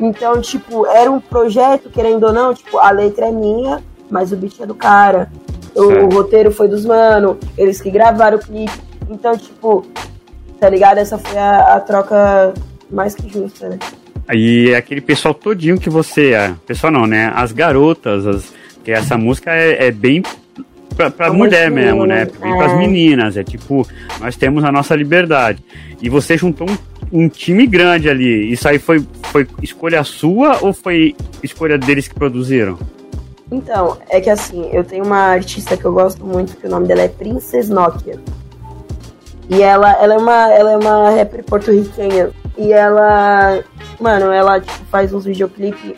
Então, tipo, era um projeto, querendo ou não, tipo, a letra é minha, mas o beat é do cara. O, o, roteiro foi dos mano, eles que gravaram o clipe. Então, tipo, tá ligado? Essa foi a, a troca mais que justa, né? E é aquele pessoal todinho que você. É, pessoal não, né? As garotas, as, que essa música é, é bem pra, pra mulher mesmo, né? Bem é. pras meninas. É tipo, nós temos a nossa liberdade. E você juntou um, um, time grande ali. Isso aí foi, foi escolha sua ou foi escolha deles que produziram? Então, é que assim, eu tenho uma artista que eu gosto muito, que o nome dela é Princess Nokia. E ela, ela é uma, ela é uma rapper porto-riquenha. E ela, mano, ela tipo, faz uns videoclipes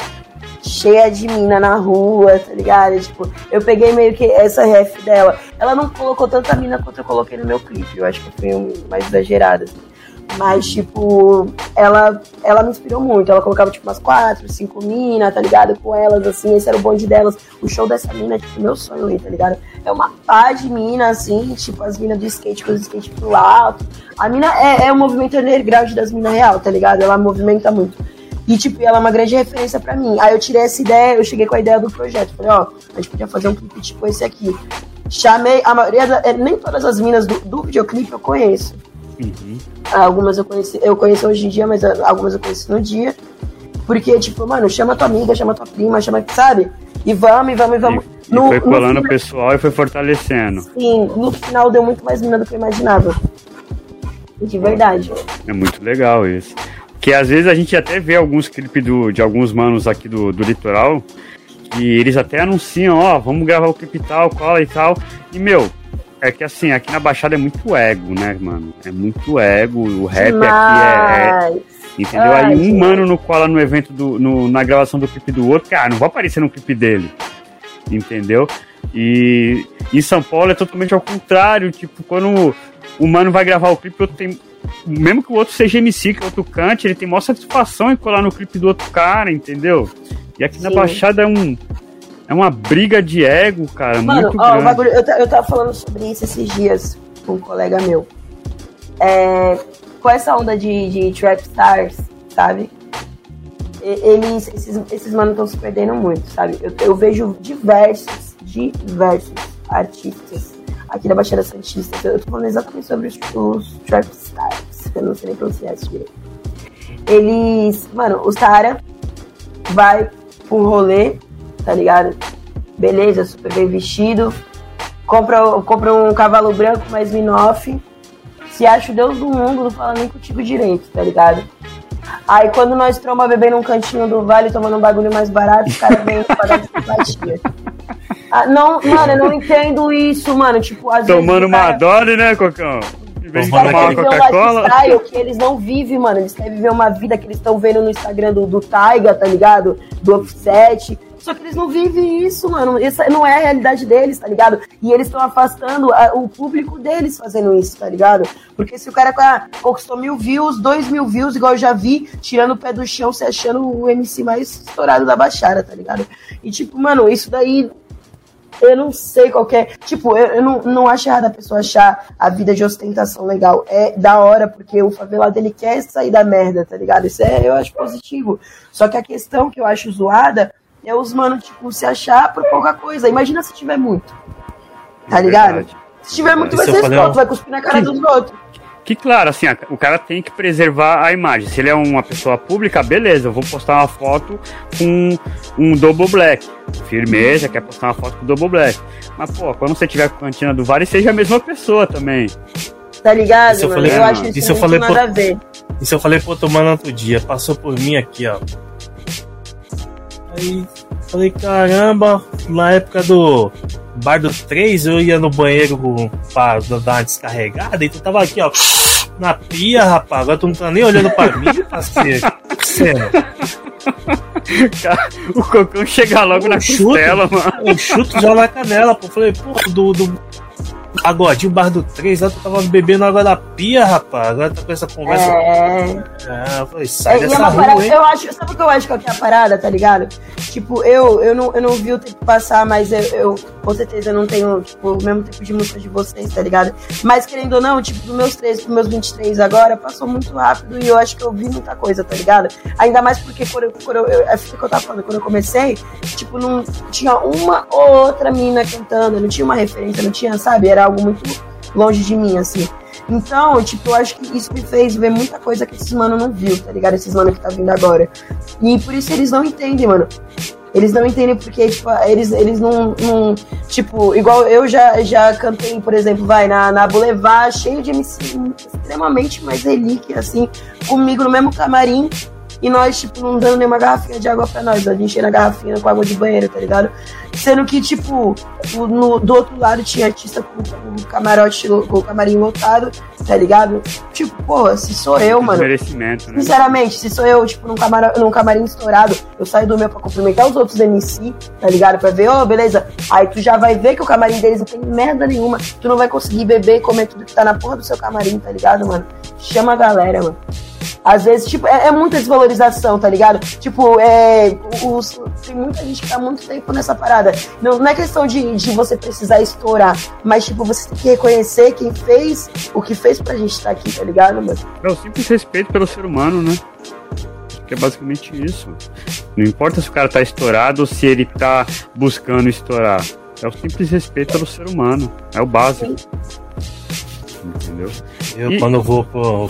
cheia de mina na rua, tá ligado? Tipo, eu peguei meio que essa ref dela. Ela não colocou tanta mina quanto eu coloquei no meu clipe. Eu acho que foi um mais exagerado. Assim. Mas, tipo, ela, ela me inspirou muito. Ela colocava, tipo, umas quatro, cinco minas, tá ligado? Com elas, assim, esse era o bonde delas. O show dessa mina tipo, meu sonho aí, tá ligado? É uma pá de mina, assim, tipo, as minas do skate com os skate pro alto. A mina é, é o movimento underground das minas real, tá ligado? Ela movimenta muito. E, tipo, ela é uma grande referência pra mim. Aí eu tirei essa ideia, eu cheguei com a ideia do projeto. Falei, ó, a gente podia fazer um clipe tipo esse aqui. Chamei, a maioria, da, é, nem todas as minas do, do videoclipe eu conheço. Uhum. Algumas eu conheci, eu conheço hoje em dia, mas algumas eu conheci no dia. Porque, tipo, mano, chama tua amiga, chama tua prima, chama, sabe? E vamos, e vamos, e vamos. E, no, e foi colando o pessoal e foi fortalecendo. Sim, no final deu muito mais mina do que eu imaginava. De verdade. É muito legal isso. Que às vezes a gente até vê alguns clipes do, de alguns manos aqui do, do litoral que eles até anunciam, ó, vamos gravar o clipe tal, cola e tal. E, meu, é que assim, aqui na Baixada é muito ego, né, mano? É muito ego. O rap Demais. aqui é. é entendeu? Ai, Aí um gente. mano no cola no evento do. No, na gravação do clipe do outro, cara, não vai aparecer no clipe dele. Entendeu? E em São Paulo é totalmente ao contrário. Tipo, quando o mano vai gravar o clipe, outro tem. Mesmo que o outro seja MC, que o outro cante, ele tem maior satisfação em colar no clipe do outro cara, entendeu? E aqui Sim. na Baixada é um é uma briga de ego, cara, Mano, muito ó, grande. Bagulho, eu, eu tava falando sobre isso esses dias com um colega meu. É, com essa onda de, de trap stars, sabe? Eles, esses, esses manos estão se perdendo muito, sabe? Eu, eu vejo diversos, diversos artistas aqui da Baixada Santista. Eu tô falando exatamente sobre os, os trap stars. Eu não sei nem pronunciar isso direito. Eles, mano, os Tara vai pro rolê, tá ligado? Beleza, super bem vestido. Compra, compra um cavalo branco mais minoff. Se acha o Deus do mundo, não fala nem contigo direito, tá ligado? Aí quando nós tromba beber num cantinho do vale, tomando um bagulho mais barato, os caras vêm pagar de simpatia. Ah, não, mano, eu não entendo isso, mano. Tipo, às Tomando vezes. cara- uma Dolly, né, Cocão? Em vez de Tomando tomar uma um Coca-Cola. lifestyle que eles não vivem, mano. Eles querem viver uma vida que eles estão vendo no Instagram do, do Taiga, tá ligado? Do Offset. Só que eles não vivem isso, mano. Essa não é a realidade deles, tá ligado? E eles estão afastando a- o público deles fazendo isso, tá ligado? Porque se o cara conquistou mil views, dois mil views, igual eu já vi, tirando o pé do chão, se achando o MC mais estourado da Baixada, tá ligado? E tipo, mano, isso daí eu não sei qual é. Tipo, eu, eu não, não acho errado a pessoa achar a vida de ostentação legal. É da hora, porque o favelado ele quer sair da merda, tá ligado? Isso é, eu acho positivo. Só que a questão que eu acho zoada é os mano, tipo, se achar por pouca coisa. Imagina se tiver muito. Tá ligado? Verdade. Se tiver muito, vai ser escroto, vai cuspir na cara Sim. dos outros. Que claro, assim, a- o cara tem que preservar a imagem. Se ele é uma pessoa pública, beleza, eu vou postar uma foto com um double black. Firmeza, quer postar uma foto com double black. Mas, pô, quando você tiver com a cantina do Vale, seja a mesma pessoa também. Tá ligado? Isso eu mano? falei- eu acho isso, isso eu falei nada por- a ver. Isso eu falei pro outro mano outro dia, passou por mim aqui, ó. Aí falei, caramba, na época do Bar do 3 eu ia no banheiro pra dar uma descarregada e tu tava aqui, ó, na pia, rapaz. Agora tu não tá nem olhando pra mim, parceiro. Sério, O Cocão chega logo Eu na chuto. costela, mano. eu chuto já na canela, pô. Falei, pô, do, do pagodinho Bar do 3, lá tu tava bebendo água da pia, rapaz. Agora tá com essa conversa. É. Ah, eu falei, sai É, é dessa uma rua, parada, eu acho, sabe o que eu acho que é a parada, tá ligado? Tipo, eu, eu, não, eu não vi o tempo passar, mas eu, eu com certeza não tenho, tipo, o mesmo tempo de música de vocês, tá ligado? Mas querendo ou não, tipo, dos meus 13 pros meus 23 agora, passou muito rápido e eu acho que eu vi muita coisa, tá ligado? Ainda mais porque quando eu, quando eu, eu, é que eu tava falando, quando eu comecei, tipo, não tinha uma ou outra mina cantando, não tinha uma referência, não tinha, sabe? Era algo muito longe de mim, assim. Então, tipo, eu acho que isso me fez ver muita coisa que esses mano não viu, tá ligado? Esses mano que tá vindo agora. E por isso eles não entendem, mano. Eles não entendem porque, tipo, eles, eles não, não. Tipo, igual eu já, já cantei, por exemplo, vai, na, na Boulevard, cheio de MC extremamente mais relíquia, assim, comigo no mesmo camarim. E nós, tipo, não dando nenhuma garrafinha de água pra nós, a gente enchendo a garrafinha com água de banheiro, tá ligado? Sendo que, tipo, no- do outro lado tinha artista com, com o camarote, com o camarim lotado, tá ligado? Tipo, pô, se sou eu, mano. Merecimento, né? Sinceramente, se sou eu, tipo, num, camaro, num camarim estourado, eu saio do meu pra cumprimentar os outros MC, tá ligado? Pra ver, ô, beleza. Aí tu já vai ver que o camarim deles não tem merda nenhuma. Tu não vai conseguir beber e comer tudo que tá na porra do seu camarim, tá ligado, mano? Chama a galera, mano. Às vezes, tipo, é, é muita desvalorização, tá ligado? Tipo, é. Os, tem muita gente que tá há muito tempo nessa parada. Não, não é questão de, de você precisar estourar, mas, tipo, você tem que reconhecer quem fez o que fez pra gente estar aqui, tá ligado, mano? É o simples respeito pelo ser humano, né? Que é basicamente isso. Não importa se o cara tá estourado ou se ele tá buscando estourar. É o simples respeito pelo ser humano. É o básico. Entendeu? Eu, E- quando eu vou pro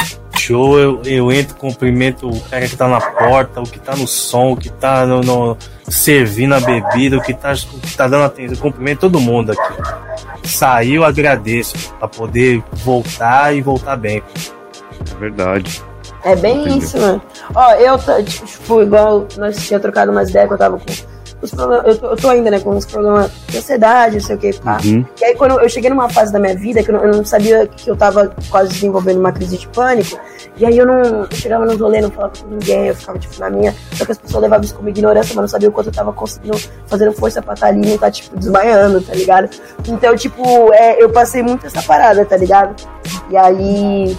show, eu, eu entro, cumprimento o cara que tá na porta, o que tá no som, o que tá no, no- servindo a bebida, o que tá, o que tá dando atenção. Eu cumprimento todo mundo aqui. Saiu, agradeço, pra poder voltar e voltar bem. É verdade. É bem Entendeu? isso, mano. Ó, eu, tipo, igual nós tinha trocado umas ideias que eu tava com. Eu tô, eu tô ainda, né, com uns problemas de ansiedade, não sei o que, pá. Uhum. E aí, quando eu cheguei numa fase da minha vida que eu não, eu não sabia que eu tava quase desenvolvendo uma crise de pânico, e aí eu não eu chegava nos rolês, não falava com ninguém, eu ficava, tipo, na minha. Só que as pessoas levavam isso como ignorância, mas não sabia o quanto eu tava conseguindo, fazendo força pra estar ali e não tá, tipo, desmaiando, tá ligado? Então, tipo, é, eu passei muito essa parada, tá ligado? E aí.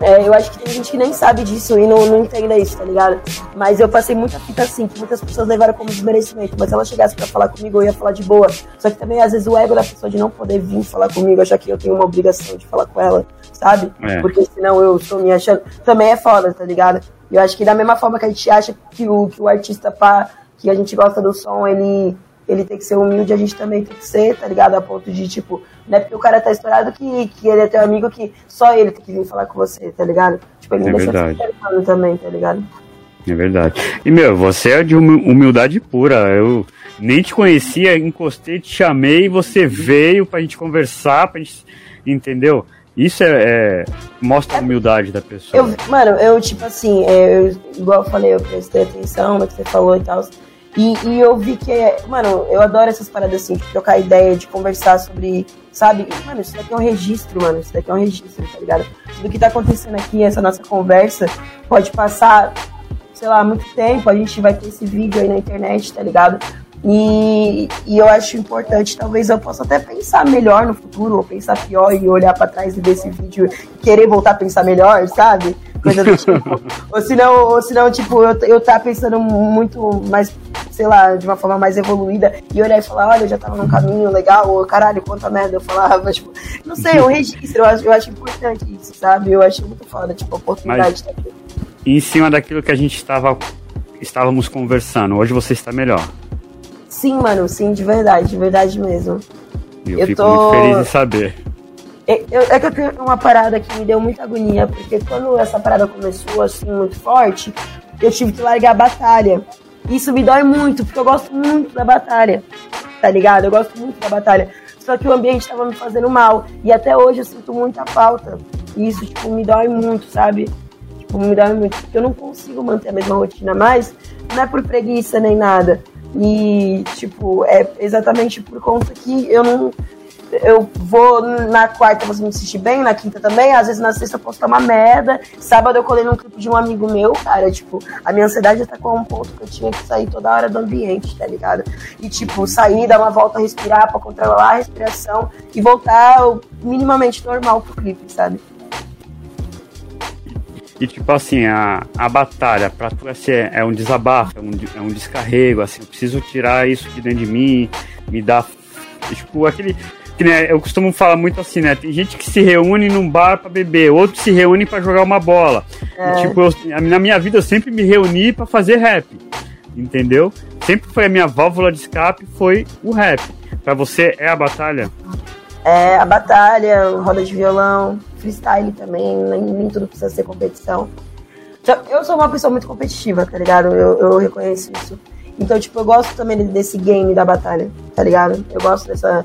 É, eu acho que tem gente que nem sabe disso e não, não entenda isso, tá ligado? Mas eu passei muita fita assim, que muitas pessoas levaram como desmerecimento. Mas se ela chegasse pra falar comigo, eu ia falar de boa. Só que também, às vezes, o ego da pessoa de não poder vir falar comigo, achar que eu tenho uma obrigação de falar com ela, sabe? É. Porque senão eu estou me achando. Também é foda, tá ligado? Eu acho que da mesma forma que a gente acha que o, que o artista pá, que a gente gosta do som, ele, ele tem que ser humilde, a gente também tem que ser, tá ligado? A ponto de, tipo, não é porque o cara tá estourado que, que ele é teu amigo que só ele tem que vir falar com você, tá ligado? Tipo, ele É verdade. também, tá ligado? É verdade. E, meu, você é de humildade pura. Eu nem te conhecia, encostei, te chamei, você veio pra gente conversar, pra gente. Entendeu? Isso é, é mostra a humildade da pessoa. Eu, mano, eu, tipo assim, é, eu, igual eu falei, eu prestei atenção no que você falou e tal. E, e, eu vi que, mano, eu adoro essas paradas assim, de trocar ideia, de conversar sobre, sabe? Mano, isso daqui é um registro, mano. Isso daqui é um registro, tá ligado? Tudo que tá acontecendo aqui, essa nossa conversa, pode passar, sei lá, muito tempo. A gente vai ter esse vídeo aí na internet, tá ligado? E, e, eu acho importante, talvez eu possa até pensar melhor no futuro, ou pensar pior e olhar para trás e ver esse vídeo e querer voltar a pensar melhor, sabe? Coisa do tipo. ou senão, ou senão, tipo, eu, eu tá pensando muito mais, sei lá, de uma forma mais evoluída e olhar e falar, olha, eu já tava num caminho legal, ou caralho, quanta merda eu falava, tipo, não sei, um registro, eu acho, eu acho importante isso, sabe? Eu acho muito foda, tipo, a oportunidade Mas, tá E em cima daquilo que a gente estava estávamos conversando, hoje você está melhor. Sim, mano, sim, de verdade, de verdade mesmo. Eu, eu fico tô... muito feliz em saber. É, eu, é que eu tenho uma parada que me deu muita agonia, porque quando essa parada começou assim muito forte, eu tive que largar a batalha. Isso me dói muito, porque eu gosto muito da batalha, tá ligado? Eu gosto muito da batalha. Só que o ambiente tava me fazendo mal. E até hoje eu sinto muita falta. E isso, tipo, me dói muito, sabe? Tipo, me dói muito. Porque eu não consigo manter a mesma rotina mais. Não é por preguiça nem nada. E, tipo, é exatamente por conta que eu não. Eu vou na quarta você me assistir bem, na quinta também, às vezes na sexta eu posso estar uma merda. Sábado eu colei num clipe de um amigo meu, cara, tipo, a minha ansiedade tá com um ponto que eu tinha que sair toda hora do ambiente, tá ligado? E, tipo, sair, dar uma volta, respirar pra controlar a respiração e voltar minimamente normal pro clipe, sabe? E tipo assim, a, a batalha pra tu assim, é um desabafo, é um, é um descarrego, assim, eu preciso tirar isso de dentro de mim, me dá. Tipo, aquele. Que, né, eu costumo falar muito assim, né? Tem gente que se reúne num bar para beber, outro se reúne para jogar uma bola. É. E, tipo, eu, na minha vida eu sempre me reuni para fazer rap. Entendeu? Sempre foi a minha válvula de escape, foi o rap. Para você é a batalha? É a batalha, roda de violão, freestyle também, nem, nem tudo precisa ser competição. Eu sou uma pessoa muito competitiva, tá ligado? Eu, eu reconheço isso. Então, tipo, eu gosto também desse game da batalha, tá ligado? Eu gosto dessa,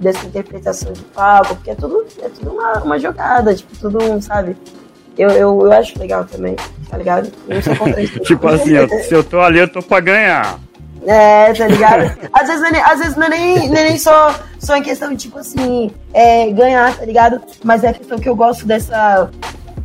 dessa interpretação de palco, porque é tudo, é tudo uma, uma jogada, tipo, tudo, sabe? Eu, eu, eu acho legal também, tá ligado? Eu sou contra isso. tipo assim, eu, se eu tô ali, eu tô pra ganhar. É, tá ligado? Às vezes, não é, às vezes não é nem, é nem só, só em questão de, tipo assim, é, ganhar, tá ligado? Mas é a questão que eu gosto dessa,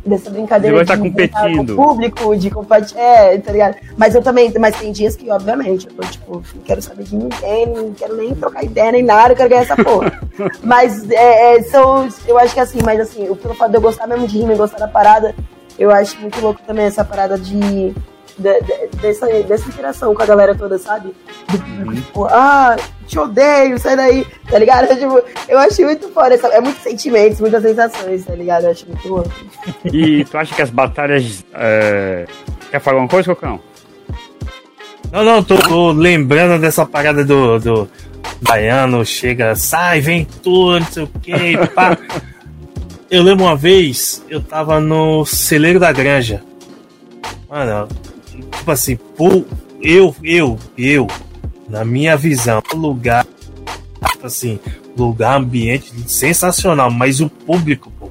dessa brincadeira vai de estar competindo. com o público, de compartilhar, é, tá ligado? Mas eu também, mas tem dias que, obviamente, eu tô, tipo, não quero saber de ninguém, não quero nem trocar ideia nem nada, eu quero ganhar essa porra. mas é, é, são, eu acho que assim, mas assim, pelo fato de eu gostar mesmo de rima e gostar da parada, eu acho muito louco também essa parada de de, de, dessa, dessa interação com a galera toda, sabe? Uhum. Tipo, ah, te odeio, sai daí, tá ligado? Tipo, eu acho muito foda, sabe? é muitos sentimentos, muitas sensações, tá ligado? Eu acho muito louco. E tu acha que as batalhas. É... Quer falar alguma coisa, Cocão? Não, não, tô, tô, lembrando dessa parada do, do baiano, chega, sai, vem tudo, não sei o que, pá. Eu lembro uma vez, eu tava no celeiro da granja. Mano, tipo assim, pô, eu, eu, eu, na minha visão, lugar, tipo assim, lugar, ambiente sensacional, mas o público, pô,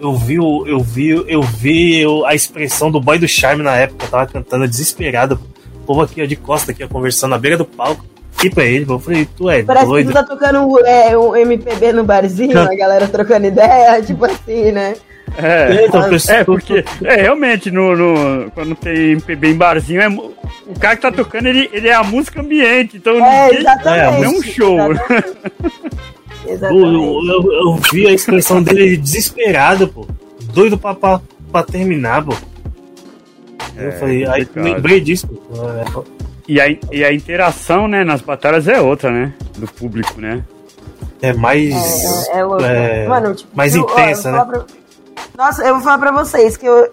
eu vi, eu vi, eu vi a expressão do boy do charme na época, eu tava cantando desesperado, o povo aqui ó, de costa aqui ó, conversando na beira do palco. Tipo é ele, eu falei, tu é Parece doido. que tu tá tocando é, um MPB no barzinho, a galera trocando ideia, tipo assim, né? É, então, é porque é, realmente no, no, quando tem MPB em barzinho, é, o cara que tá tocando ele, ele é a música ambiente, então é, exatamente, é, é um show. Exatamente. Eu, eu, eu, vi a expressão dele desesperado, pô. Doido pra, pra, pra terminar, pô. Eu é, falei, aí lembrei disso, pô. E a, e a interação, né, nas batalhas é outra, né? Do público, né? É mais. É, é, é Mano, tipo, mais intensa, né? Pra nossa, eu vou falar pra vocês que eu,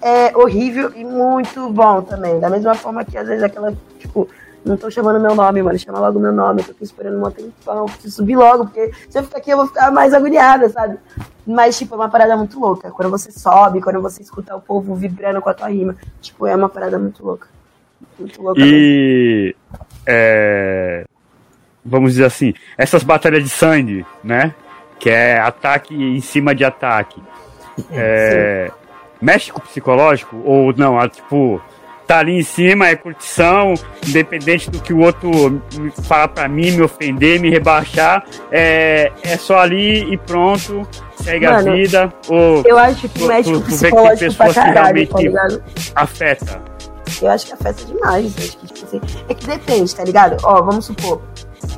é horrível e muito bom também. Da mesma forma que às vezes aquela, tipo, não tô chamando meu nome, mano. Chama logo meu nome. Eu tô aqui esperando um tempão. Preciso subir logo, porque se eu ficar aqui eu vou ficar mais agoniada, sabe? Mas, tipo, é uma parada muito louca. Quando você sobe, quando você escuta o povo vibrando com a tua rima. Tipo, é uma parada muito louca. Muito louca. E. É, vamos dizer assim, essas batalhas de sangue, né? Que é ataque em cima de ataque. É, mexe com o psicológico? Ou não? Ah, tipo, tá ali em cima, é curtição, independente do que o outro falar pra mim, me ofender, me rebaixar, é, é só ali e pronto, segue Mano, a vida. Ou eu acho que mexe com o psicológico pra caralho, tá ligado? Afeta. Eu acho que afeta demais. Acho que, tipo assim, é que depende, tá ligado? Ó, vamos supor.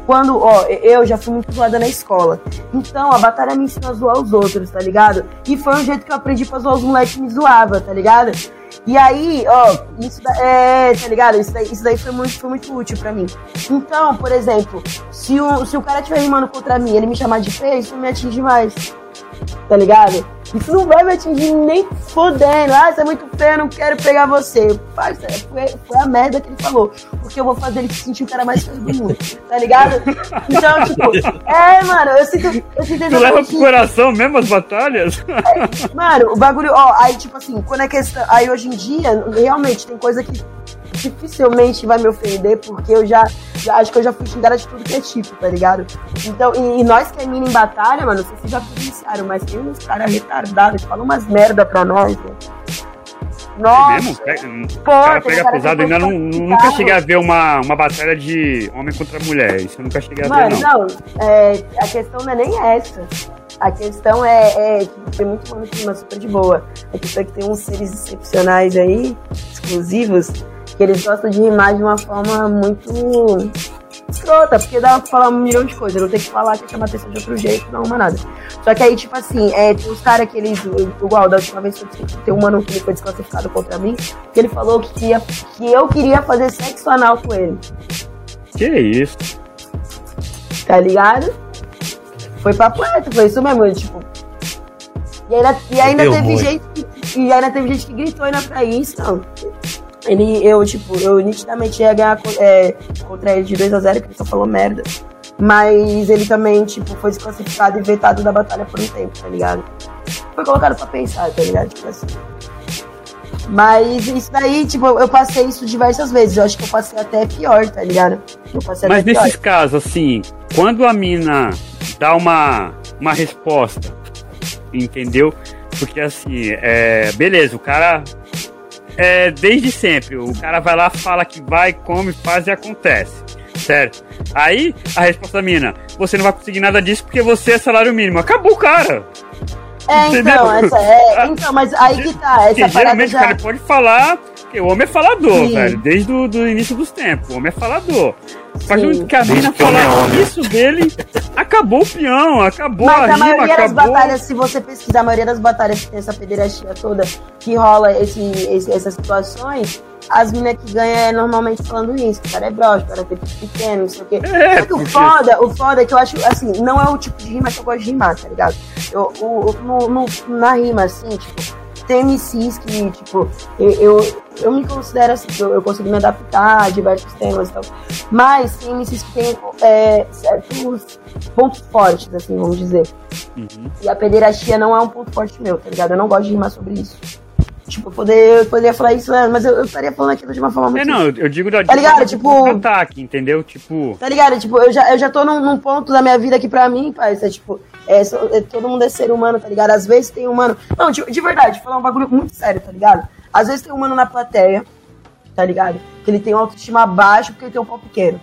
Quando, ó, eu já fui muito zoada na escola. Então, a batalha me ensina a zoar os outros, tá ligado? E foi um jeito que eu aprendi pra zoar os moleques que me zoavam, tá ligado? E aí, ó, isso da, é, tá ligado? Isso daí, isso daí foi, muito, foi muito útil pra mim. Então, por exemplo, se o, se o cara estiver rimando contra mim ele me chamar de feio, isso me atinge mais. Tá ligado? Isso não vai me atingir nem fodendo. Ah, você é muito feio, não quero pegar você. Parça, foi, foi a merda que ele falou. Porque eu vou fazer ele se sentir o cara mais feio do mundo. Tá ligado? Então, tipo, é, mano, eu sinto. Eu sinto tu leva pro coração mesmo as batalhas? É, mano, o bagulho, ó, aí, tipo assim, quando é questão. Aí hoje em dia, realmente, tem coisa que dificilmente vai me ofender, porque eu já, já, acho que eu já fui xingada de tudo que é tipo, tá ligado? Então, e, e nós que é mina em batalha, mano, não sei se já presenciaram, mas tem uns caras retardados que falam umas merda pra nós, né? Nossa, é mesmo? Pega, Pô, cara pega pesado, ainda não, nunca cheguei a ver uma, uma batalha de homem contra mulher. Isso eu nunca cheguei a mano, ver, não. Não, é, a questão não é nem essa. A questão é, é que tem muito mano que super de boa. A questão é que tem uns seres excepcionais aí, exclusivos, que eles gostam de rimar de uma forma muito escrota, porque dá pra falar um milhão de coisas. Eu tenho que falar que chama atenção de outro jeito, não arruma nada. Só que aí, tipo assim, é, tem os caras que eles. Igual, da última vez que eu tem um mano que ele foi desclassificado contra mim, que ele falou que, queria, que eu queria fazer sexo anal com ele. Que isso? Tá ligado? Foi papo reto, foi isso mesmo, tipo. E ainda, e ainda teve ruim. gente que, e ainda teve gente que gritou ainda pra isso, não ele, eu, tipo, eu nitidamente ia ganhar é, contra ele de 2x0, que ele só falou merda. Mas ele também, tipo, foi desclassificado e vetado da batalha por um tempo, tá ligado? Foi colocado pra pensar, tá ligado? Tipo assim. Mas isso daí, tipo, eu passei isso diversas vezes. Eu acho que eu passei até pior, tá ligado? Mas nesses pior. casos, assim, quando a mina dá uma, uma resposta, entendeu? Porque assim, é, beleza, o cara é, desde sempre. O cara vai lá, fala que vai, come, faz e acontece. Certo? Aí a resposta da mina: você não vai conseguir nada disso porque você é salário mínimo. Acabou, cara. É, então, essa, é, então, mas aí que tá. Essa geralmente já... o cara pode falar porque o homem é falador, Sim. velho. Desde o do início dos tempos. O homem é falador. Só que a mina falar isso dele, acabou o peão, acabou Mas a, a rima, maioria acabou... das batalhas, se você pesquisar, a maioria das batalhas que tem essa pederastia toda, que rola esse, esse essas situações, as minas que ganham é normalmente falando isso, o cara é broxa, o cara é pequeno, não sei o quê. É, Só que o foda, o foda é que eu acho, assim, não é o tipo de rima que eu gosto de rimar, tá ligado? Eu, o, no, no, na rima, assim, tipo, tem MCs que, tipo, eu, eu, eu me considero assim, eu, eu consigo me adaptar a diversos temas e tal. Mas tem MCs que tem é, certos pontos fortes, assim, vamos dizer. Uhum. E a pederastia não é um ponto forte meu, tá ligado? Eu não gosto de rimar sobre isso. Tipo, eu, poder, eu poderia falar isso, né, mas eu, eu, estaria falando aquilo de uma forma muito. É, não, eu digo da tá ligado? Tipo. ataque, entendeu? Tipo. Tá ligado? Tipo, eu já, eu já tô num, num ponto da minha vida que pra mim, pai, é tipo, é, é, todo mundo é ser humano, tá ligado? Às vezes tem humano. Não, de, de verdade, falar um bagulho muito sério, tá ligado? Às vezes tem um humano na plateia, tá ligado? Que ele tem uma autoestima baixa porque ele tem um pau pequeno.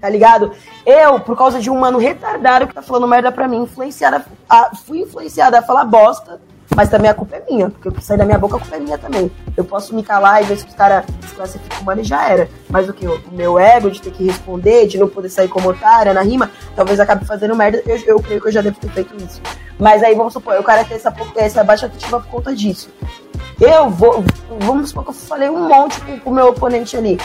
Tá ligado? Eu, por causa de um mano retardado que tá falando merda pra mim, influenciada, a, fui influenciada a falar bosta mas também a culpa é minha, porque o que sai da minha boca a culpa é minha também. Eu posso me calar e ver se os caras se classificam humano e já era. Mas o que? O meu ego de ter que responder, de não poder sair como otária na rima, talvez acabe fazendo merda. Eu, eu creio que eu já devo ter feito isso. Mas aí vamos supor, o cara tem essa, essa baixa autoestima por conta disso. Eu vou. Vamos supor que eu falei um monte com o meu oponente ali.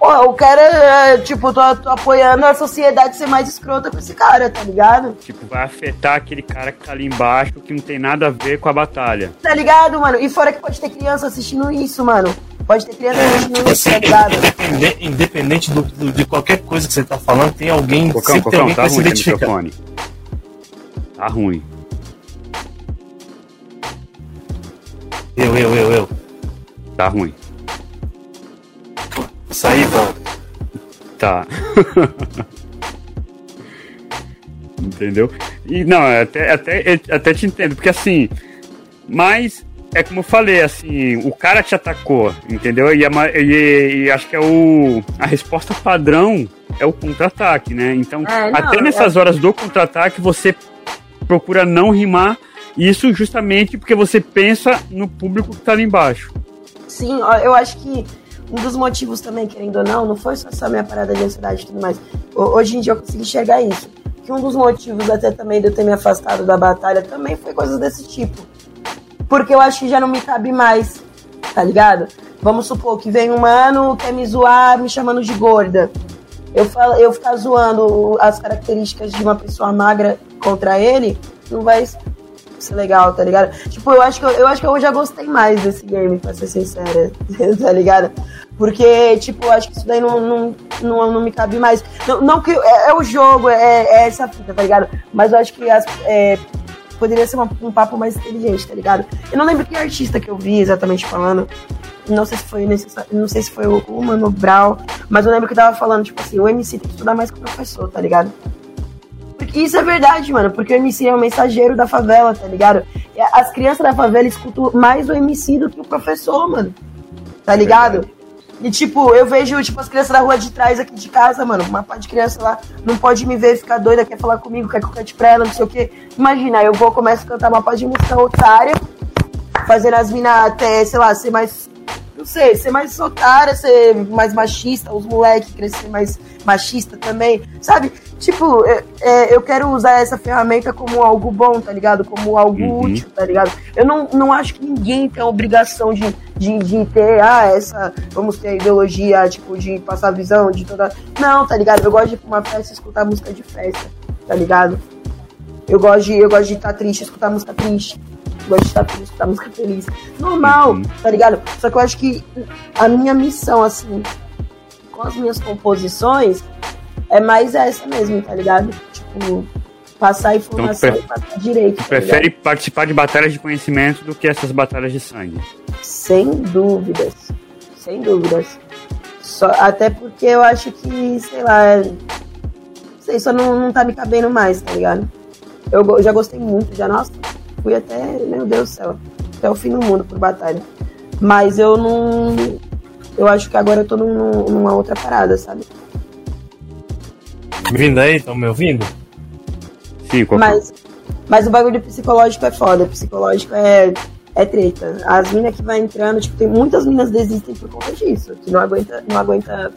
Pô, o cara, é, tipo, tô, tô, apoiando a sociedade ser mais escrota com esse cara, tá ligado? Tipo, vai afetar aquele cara que tá ali embaixo que não tem nada a ver com a batalha. Tá ligado, mano? E fora que pode ter criança assistindo isso, mano. Pode ter criança que não tá ligado? Independente, independente do, do, de qualquer coisa que você tá falando, tem alguém, Cocão, sempre tem Cocão, alguém tá que se ruim esse identificar. microfone. Tá ruim. Eu, eu, eu, eu. Tá ruim. Isso aí, bom. Tá. Entendeu? E não, é até, até, é- até te entendo, porque assim, mas é como eu falei, assim, o cara te atacou, entendeu? E, e- e acho que é o. A resposta padrão é o contra-ataque, né? Então, É, não, até nessas horas do contra-ataque, você procura não rimar, isso justamente porque você pensa no público que tá ali embaixo. Sim, eu acho que um dos motivos também, querendo ou não, não foi só essa minha parada de ansiedade e tudo mais. Ho- Hoje em dia eu consegui enxergar isso. Que um dos motivos até também de eu ter me afastado da batalha também foi coisas desse tipo. Porque eu acho que já não me cabe mais, tá ligado? Vamos supor que vem um mano, quer me zoar, me chamando de gorda. Eu, falo, eu ficar zoando as características de uma pessoa magra contra ele, não vai ser legal, tá ligado? Tipo, eu acho que eu, eu acho que eu já gostei mais desse game, pra ser sincera, tá ligado? Porque, tipo, eu acho que isso daí não, não, não, não me cabe mais. Não, não que é, é o jogo, é, é essa fita, tá ligado? Mas eu acho que as, é, poderia ser uma- um papo mais inteligente, tá ligado? Eu não lembro que artista que eu vi exatamente falando. Não sei se foi não sei se foi o, o Mano Brown, mas eu lembro que tava falando, tipo assim, o MC tem que estudar mais que o professor, tá ligado? Porque isso é verdade, mano. Porque o MC é um mensageiro da favela, tá ligado? As crianças da favela escutam mais o MC do que o professor, mano. Tá ligado? E tipo, eu vejo, tipo, as crianças da rua de trás aqui de casa, mano. Uma parte de criança lá não pode me ver ficar doida, quer falar comigo, quer que eu cante pra ela, não sei o quê. Imagina, eu vou, começo a cantar uma parte de música otária, fazendo as minas até, sei lá, ser mais. Não sei, ser mais otária, ser mais machista, os moleques crescer mais machista também, sabe? Tipo, é- é, eu quero usar essa ferramenta como algo bom, tá ligado? Como algo Uhum. útil, tá ligado? Eu não, não acho que ninguém tem a obrigação de, de, de ter, ah, essa, vamos ter a ideologia, tipo, de passar visão de toda. Não, tá ligado? Eu gosto de ir pra uma festa e escutar música de festa, tá ligado? Eu gosto de eu gosto de estar triste, escutar música triste. Eu gosto de estar feliz, escutar música feliz. Normal, Uhum. tá ligado? Só que eu acho que a minha missão, assim, com as minhas composições, é mais essa mesmo, tá ligado? Tipo, passar informação pre- e passar direito. tá Prefere ligado? participar de batalhas de conhecimento do que essas batalhas de sangue. Sem dúvidas. Sem dúvidas. Só, até porque eu acho que, sei lá, sei, só não, não tá me cabendo mais, tá ligado? Eu, go- já gostei muito, já, nossa, fui até, meu Deus do céu, até o fim do mundo por batalha. Mas eu não. Eu acho que agora eu tô num- numa outra parada, sabe? Me vindo aí, estão me ouvindo? Sim, qual Mas, mas o bagulho psicológico é foda. Psicológico é, é treta. As minas que vai entrando, tipo, tem muitas minas desistem por conta disso. Que não aguenta. Não aguenta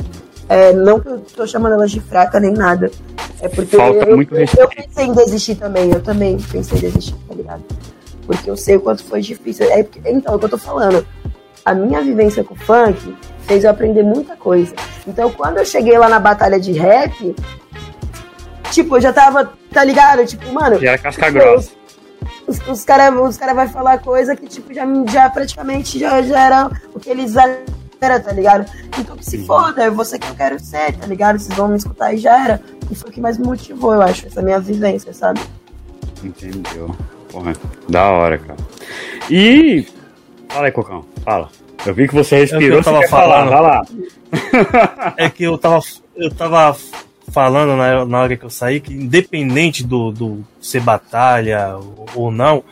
é, não que eu tô chamando elas de fraca nem nada. É porque Falta eu, muito eu, eu pensei em desistir também. Eu também pensei em desistir, tá ligado? Porque eu sei o quanto foi difícil. É, então, é o que eu tô falando. A minha vivência com o funk fez eu aprender muita coisa. Então, quando eu cheguei lá na batalha de rap, tipo, eu já tava, tá ligado? Tipo, mano, que era casca grossa. os, os caras os cara vai falar coisa que, tipo, já, já praticamente já, já era o que eles era, tá ligado? Então que se Sim. foda, é você que eu quero ser, tá ligado? Vocês vão me escutar e já era. E foi o que mais me motivou, eu acho, essa minha vivência, sabe? Entendeu? Porra, da hora, cara. E. Fala aí, Cocão, fala. Eu vi que você respirou, É eu tava você quer falar, falando. vai lá. É que eu tava, eu tava falando na, na hora que eu saí que independente do, do ser batalha ou, não,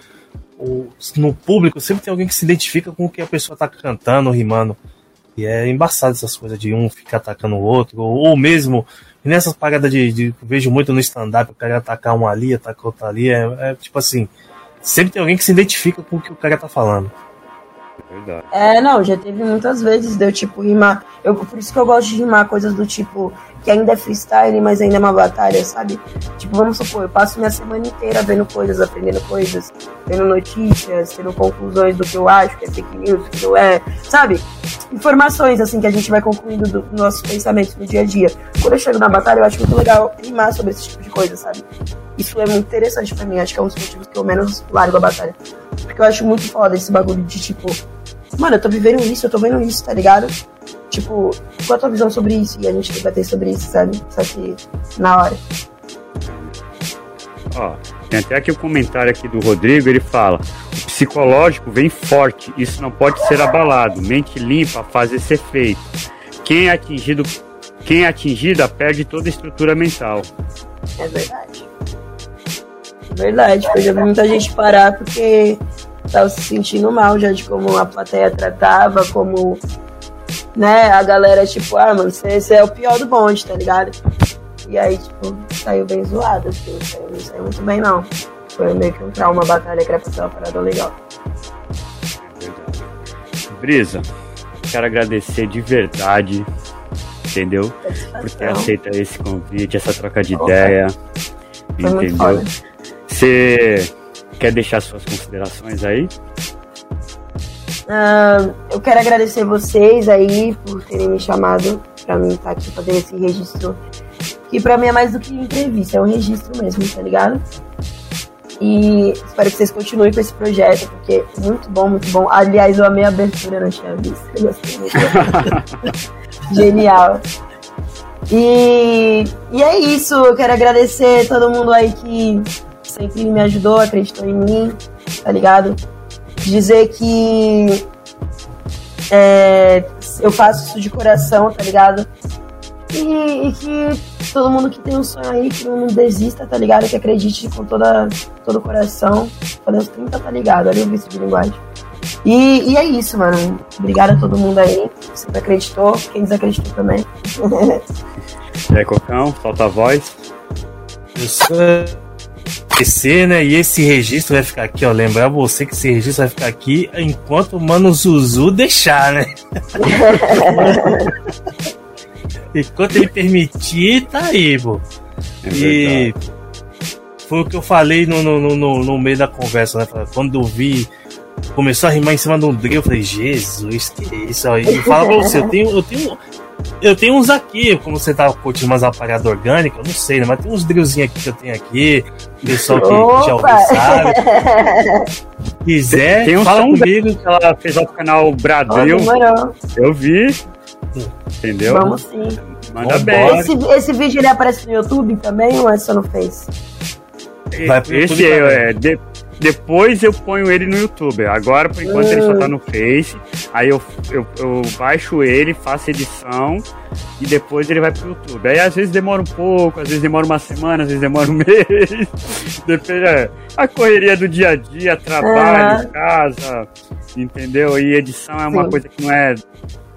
o- no público sempre tem alguém que se identifica com o que a pessoa tá cantando, rimando. E é embaçado essas coisas de um ficar atacando o outro, ou, ou mesmo nessas paradas de, de- Vejo muito no stand-up, o cara atacar um ali, atacar outro ali. É, é tipo assim, sempre tem alguém que se identifica com o que o cara tá falando. Verdade. É, não, já teve muitas vezes de eu, tipo, rimar. Eu, por isso que eu gosto de rimar coisas do tipo, que ainda é freestyle, mas ainda é uma batalha, sabe? Tipo, vamos supor, eu passo minha semana inteira vendo coisas, aprendendo coisas, vendo notícias, tendo conclusões do que eu acho, que é fake news, que não é, sabe? Informações, assim, que a gente vai concluindo do- nossos pensamentos no dia a dia. Quando eu chego na batalha, eu acho muito legal rimar sobre esse tipo de coisa, sabe? Isso é muito interessante pra mim, acho que é um dos motivos que eu menos largo a batalha. Porque eu acho muito foda esse bagulho de, tipo, mano, eu tô vivendo isso, eu tô vendo isso, tá ligado? Tipo, qual a tua visão sobre isso? E a gente debater sobre isso, sabe? Só que na hora. Ó, tem até aqui o um comentário aqui do Rodrigo, ele fala: o psicológico vem forte, isso não pode ser abalado. Mente limpa faz esse efeito. Quem é atingido, quem é atingida perde toda a estrutura mental. É verdade. É verdade, eu já vi muita gente parar porque tava se sentindo mal já de como a plateia tratava, como né, a galera, tipo, ah, mano, você é o pior do bonde, tá ligado? E aí, tipo, saiu bem zoado, assim, saiu, não saiu muito bem, não. Foi meio que um trauma, uma batalha que era pra ser uma parada legal. Brisa, quero agradecer de verdade, entendeu? Por ter aceito esse convite, essa troca de Opa. ideia, Foi entendeu? Você quer deixar suas considerações aí? Uh, eu quero agradecer vocês aí por terem me chamado para mim estar aqui fazendo esse registro. Que para mim é mais do que entrevista, é um registro mesmo, tá ligado? E espero que vocês continuem com esse projeto, porque é muito bom, muito bom. Aliás, eu amei a abertura, não tinha visto. Eu gostei muito. Genial. E, e é isso, eu quero agradecer todo mundo aí que sempre me ajudou, acreditou em mim, tá ligado? dizer que é, eu faço isso de coração, tá ligado? E, e, que todo mundo que tem um sonho aí, que não desista, tá ligado? Que acredite com toda, todo o coração. Falei 30, tá ligado? Olha o vício de linguagem. E, e é isso, mano. Obrigada a todo mundo aí que sempre acreditou, quem desacreditou também. e aí, Cocão, falta a voz. Sou esquecer, né? E esse registro vai ficar aqui, ó. Lembrar você que esse registro vai ficar aqui enquanto o Mano Zuzu deixar, né? enquanto ele permitir, tá aí, pô. É e foi o que eu falei no, no, no, no meio da conversa, né? Quando eu vi começou a rimar em cima de um drill, eu falei, Jesus, que isso aí. Fala pra você, eu tenho, eu tenho, eu tenho uns aqui, como você tá curtindo umas apagadas orgânicas, eu não sei, né? Mas tem uns drillzinhos aqui que eu tenho aqui. Pessoal que Opa! já ouviu sabe. Quiser, tem um fala comigo. Que ela fez no canal Bradril. eu vi. Entendeu? Vamos sim. Manda bem. Esse, esse vídeo ele aparece no YouTube também ou é só no Face? Vai pro esse é, é de, depois eu ponho ele no YouTube. Agora, por enquanto, ele só tá no Face. Aí eu, eu, eu baixo ele, faço edição e depois ele vai pro YouTube. Aí às vezes demora um pouco, às vezes demora uma semana, às vezes demora um mês. Depende. É, a correria do dia a dia, trabalho, uhum. casa, entendeu? E edição é uma Sim. coisa que não é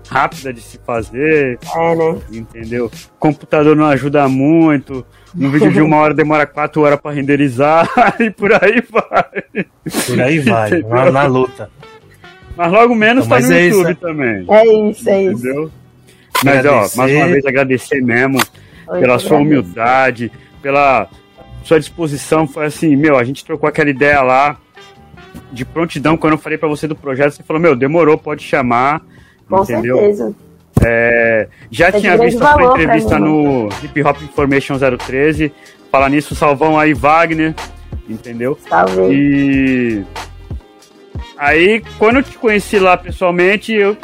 rápida de se fazer. É, né? Entendeu? Computador não ajuda muito. Um vídeo de uma hora demora quatro horas para renderizar e por aí vai. Por aí vai, na, na, luta. Mas logo menos então, tá no é YouTube isso. também. É isso, é isso. Entendeu? Mas, ó, mais uma vez agradecer mesmo Oi, pela sua humildade, pela sua disposição. Foi assim, meu, a gente trocou aquela ideia lá de prontidão. Quando eu falei para você do projeto, você falou, meu, demorou, pode chamar. Com entendeu? certeza. É, já é tinha visto a sua entrevista no Hip Hop Information 013. Falar nisso, salvão aí, Wagner. Entendeu? Salve. E. Aí, quando eu te conheci lá pessoalmente, eu.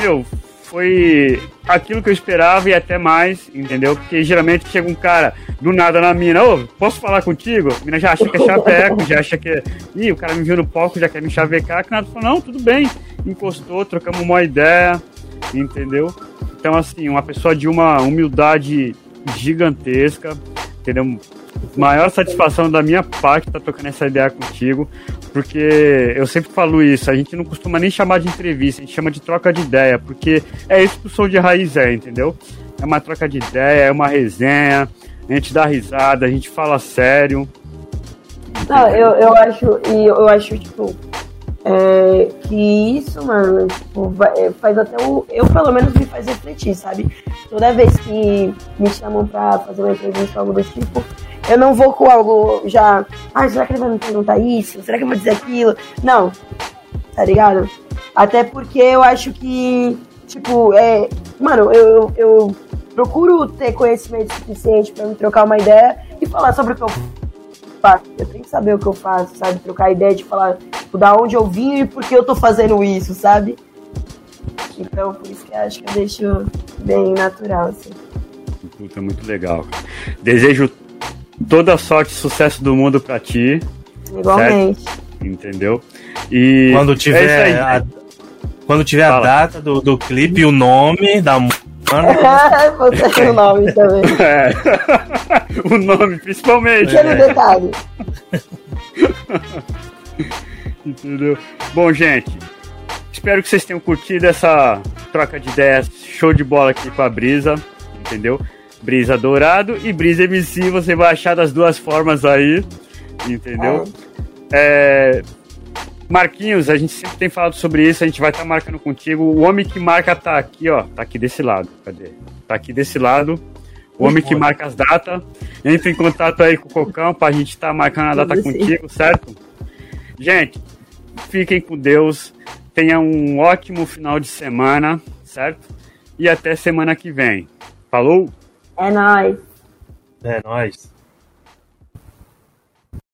Meu, foi aquilo que eu esperava e até mais, entendeu? Porque geralmente chega um cara do nada na mina, ô, posso falar contigo? A mina já acha que é chaveco, já acha que é. Ih, o cara me viu no palco, já quer me chavecar, que nada falou, não, tudo bem. Encostou, trocamos uma ideia entendeu? Então, assim, uma pessoa de uma humildade gigantesca, entendeu? Maior satisfação da minha parte estar tá trocando essa ideia contigo, porque eu sempre falo isso, a gente não costuma nem chamar de entrevista, a gente chama de troca de ideia, porque é isso que o som de raiz é, entendeu? É uma troca de ideia, é uma resenha, a gente dá risada, a gente fala sério. Não, eu, eu acho, e eu acho, tipo, é, que isso, mano, tipo, é, faz até o. Eu, pelo menos, me faz refletir, sabe? Toda vez que me chamam pra fazer uma entrevista ou algo do tipo, eu não vou com algo já. Ah, será que ele vai me perguntar isso? Será que eu vou dizer aquilo? Não, tá ligado? Até porque eu acho que, tipo, é. Mano, eu, eu procuro ter conhecimento suficiente pra me trocar uma ideia e falar sobre o que eu faço. Eu tenho que saber o que eu faço, sabe? Trocar ideia de falar tipo, da onde eu vim e por que eu tô fazendo isso, sabe? Então, por isso que eu acho que eu deixo bem natural, assim. Puta, muito legal. Desejo toda a sorte e sucesso do mundo pra ti. Igualmente. Certo? Entendeu? E quando tiver, é aí, a, quando tiver a data do, do clipe e o nome da música. Você o nome também. É. o nome, principalmente. Aquele é. detalhe. Entendeu? Bom, gente, espero que vocês tenham curtido essa troca de ideias show de bola aqui com a Brisa, entendeu? Brisa Dourado e Brisa MC, você vai achar das duas formas aí, entendeu? É. É, Marquinhos, a gente sempre tem falado sobre isso, a gente vai estar tá marcando contigo. O homem que marca tá aqui, ó, tá aqui desse lado. Cadê? Tá aqui desse lado. O homem que marca as datas. Entra em contato aí com o Cocão pra gente estar tá marcando a data contigo, certo? Gente, fiquem com Deus. Tenha um ótimo final de semana, certo? E até semana que vem. Falou? É nóis. É nóis.